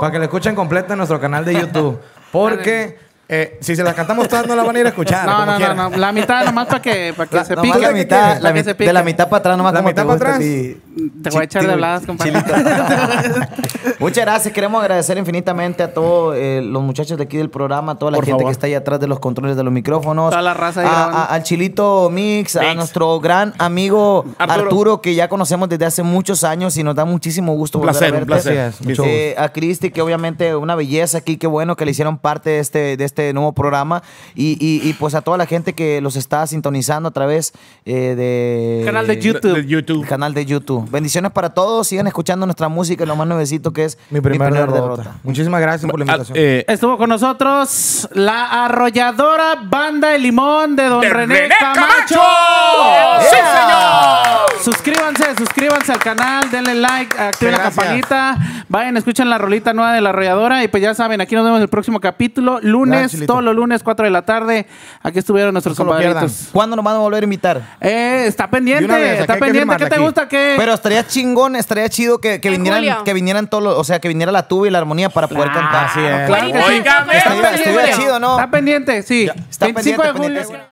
Para que la escuchen completa en nuestro canal de YouTube. Porque eh, si se las cantamos todas no la van a ir a escuchar. No, no, no, quieran. no, la mitad nomás para que, para que La- se pique. la mitad, para la que mit- se pique. de la mitad para atrás, nomás La como mitad te para atrás. ti. Te voy a echar de habladas, compadre. Muchas gracias. Queremos agradecer infinitamente a todos eh, los muchachos de aquí del programa, a toda la Por gente favor. que está ahí atrás de los controles de los micrófonos. Toda la raza ahí A- al Chilito Mix, a nuestro gran amigo Arturo. Arturo. que ya conocemos desde hace muchos años y nos da muchísimo gusto Un volver placer, a un verte. placer. Eh, a Cristi, que obviamente una belleza aquí, qué bueno que le hicieron parte de este, de este nuevo programa. Y, y- y, pues a toda la gente que los está sintonizando a través eh, de... Canal de YouTube. De YouTube. Canal de YouTube. Bendiciones para todos. Sigan escuchando nuestra música, lo más nuevecito que es Mi primera derrota. Muchísimas gracias por la Ah, invitación. eh, Estuvo con nosotros la arrolladora banda de limón de Don de René, René Camacho. Camacho. ¡Sí, señor! Suscríbanse, suscríbanse al canal, denle like, activen la campanita, vayan, escuchen la rolita nueva de la arrolladora y pues ya saben, aquí nos vemos el próximo capítulo, lunes, Gracias, Chilito. todos los lunes, 4 de la tarde. Aquí estuvieron nuestros No compadritos. ¿Cuándo nos van a volver a invitar? Eh, está De pendiente, vez, está pendiente. ¿Qué te aquí. gusta? ¿Qué? Pero estaría chingón, estaría chido que, que vinieran, julio. que vinieran todos, los- o sea, que viniera la tuba y la armonía para poder cantar. Así es. Claro que sí. Óigame. Estaría- estaría chido, ¿no? Está pendiente, sí. Está 25 de pendiente, julio. pendiente.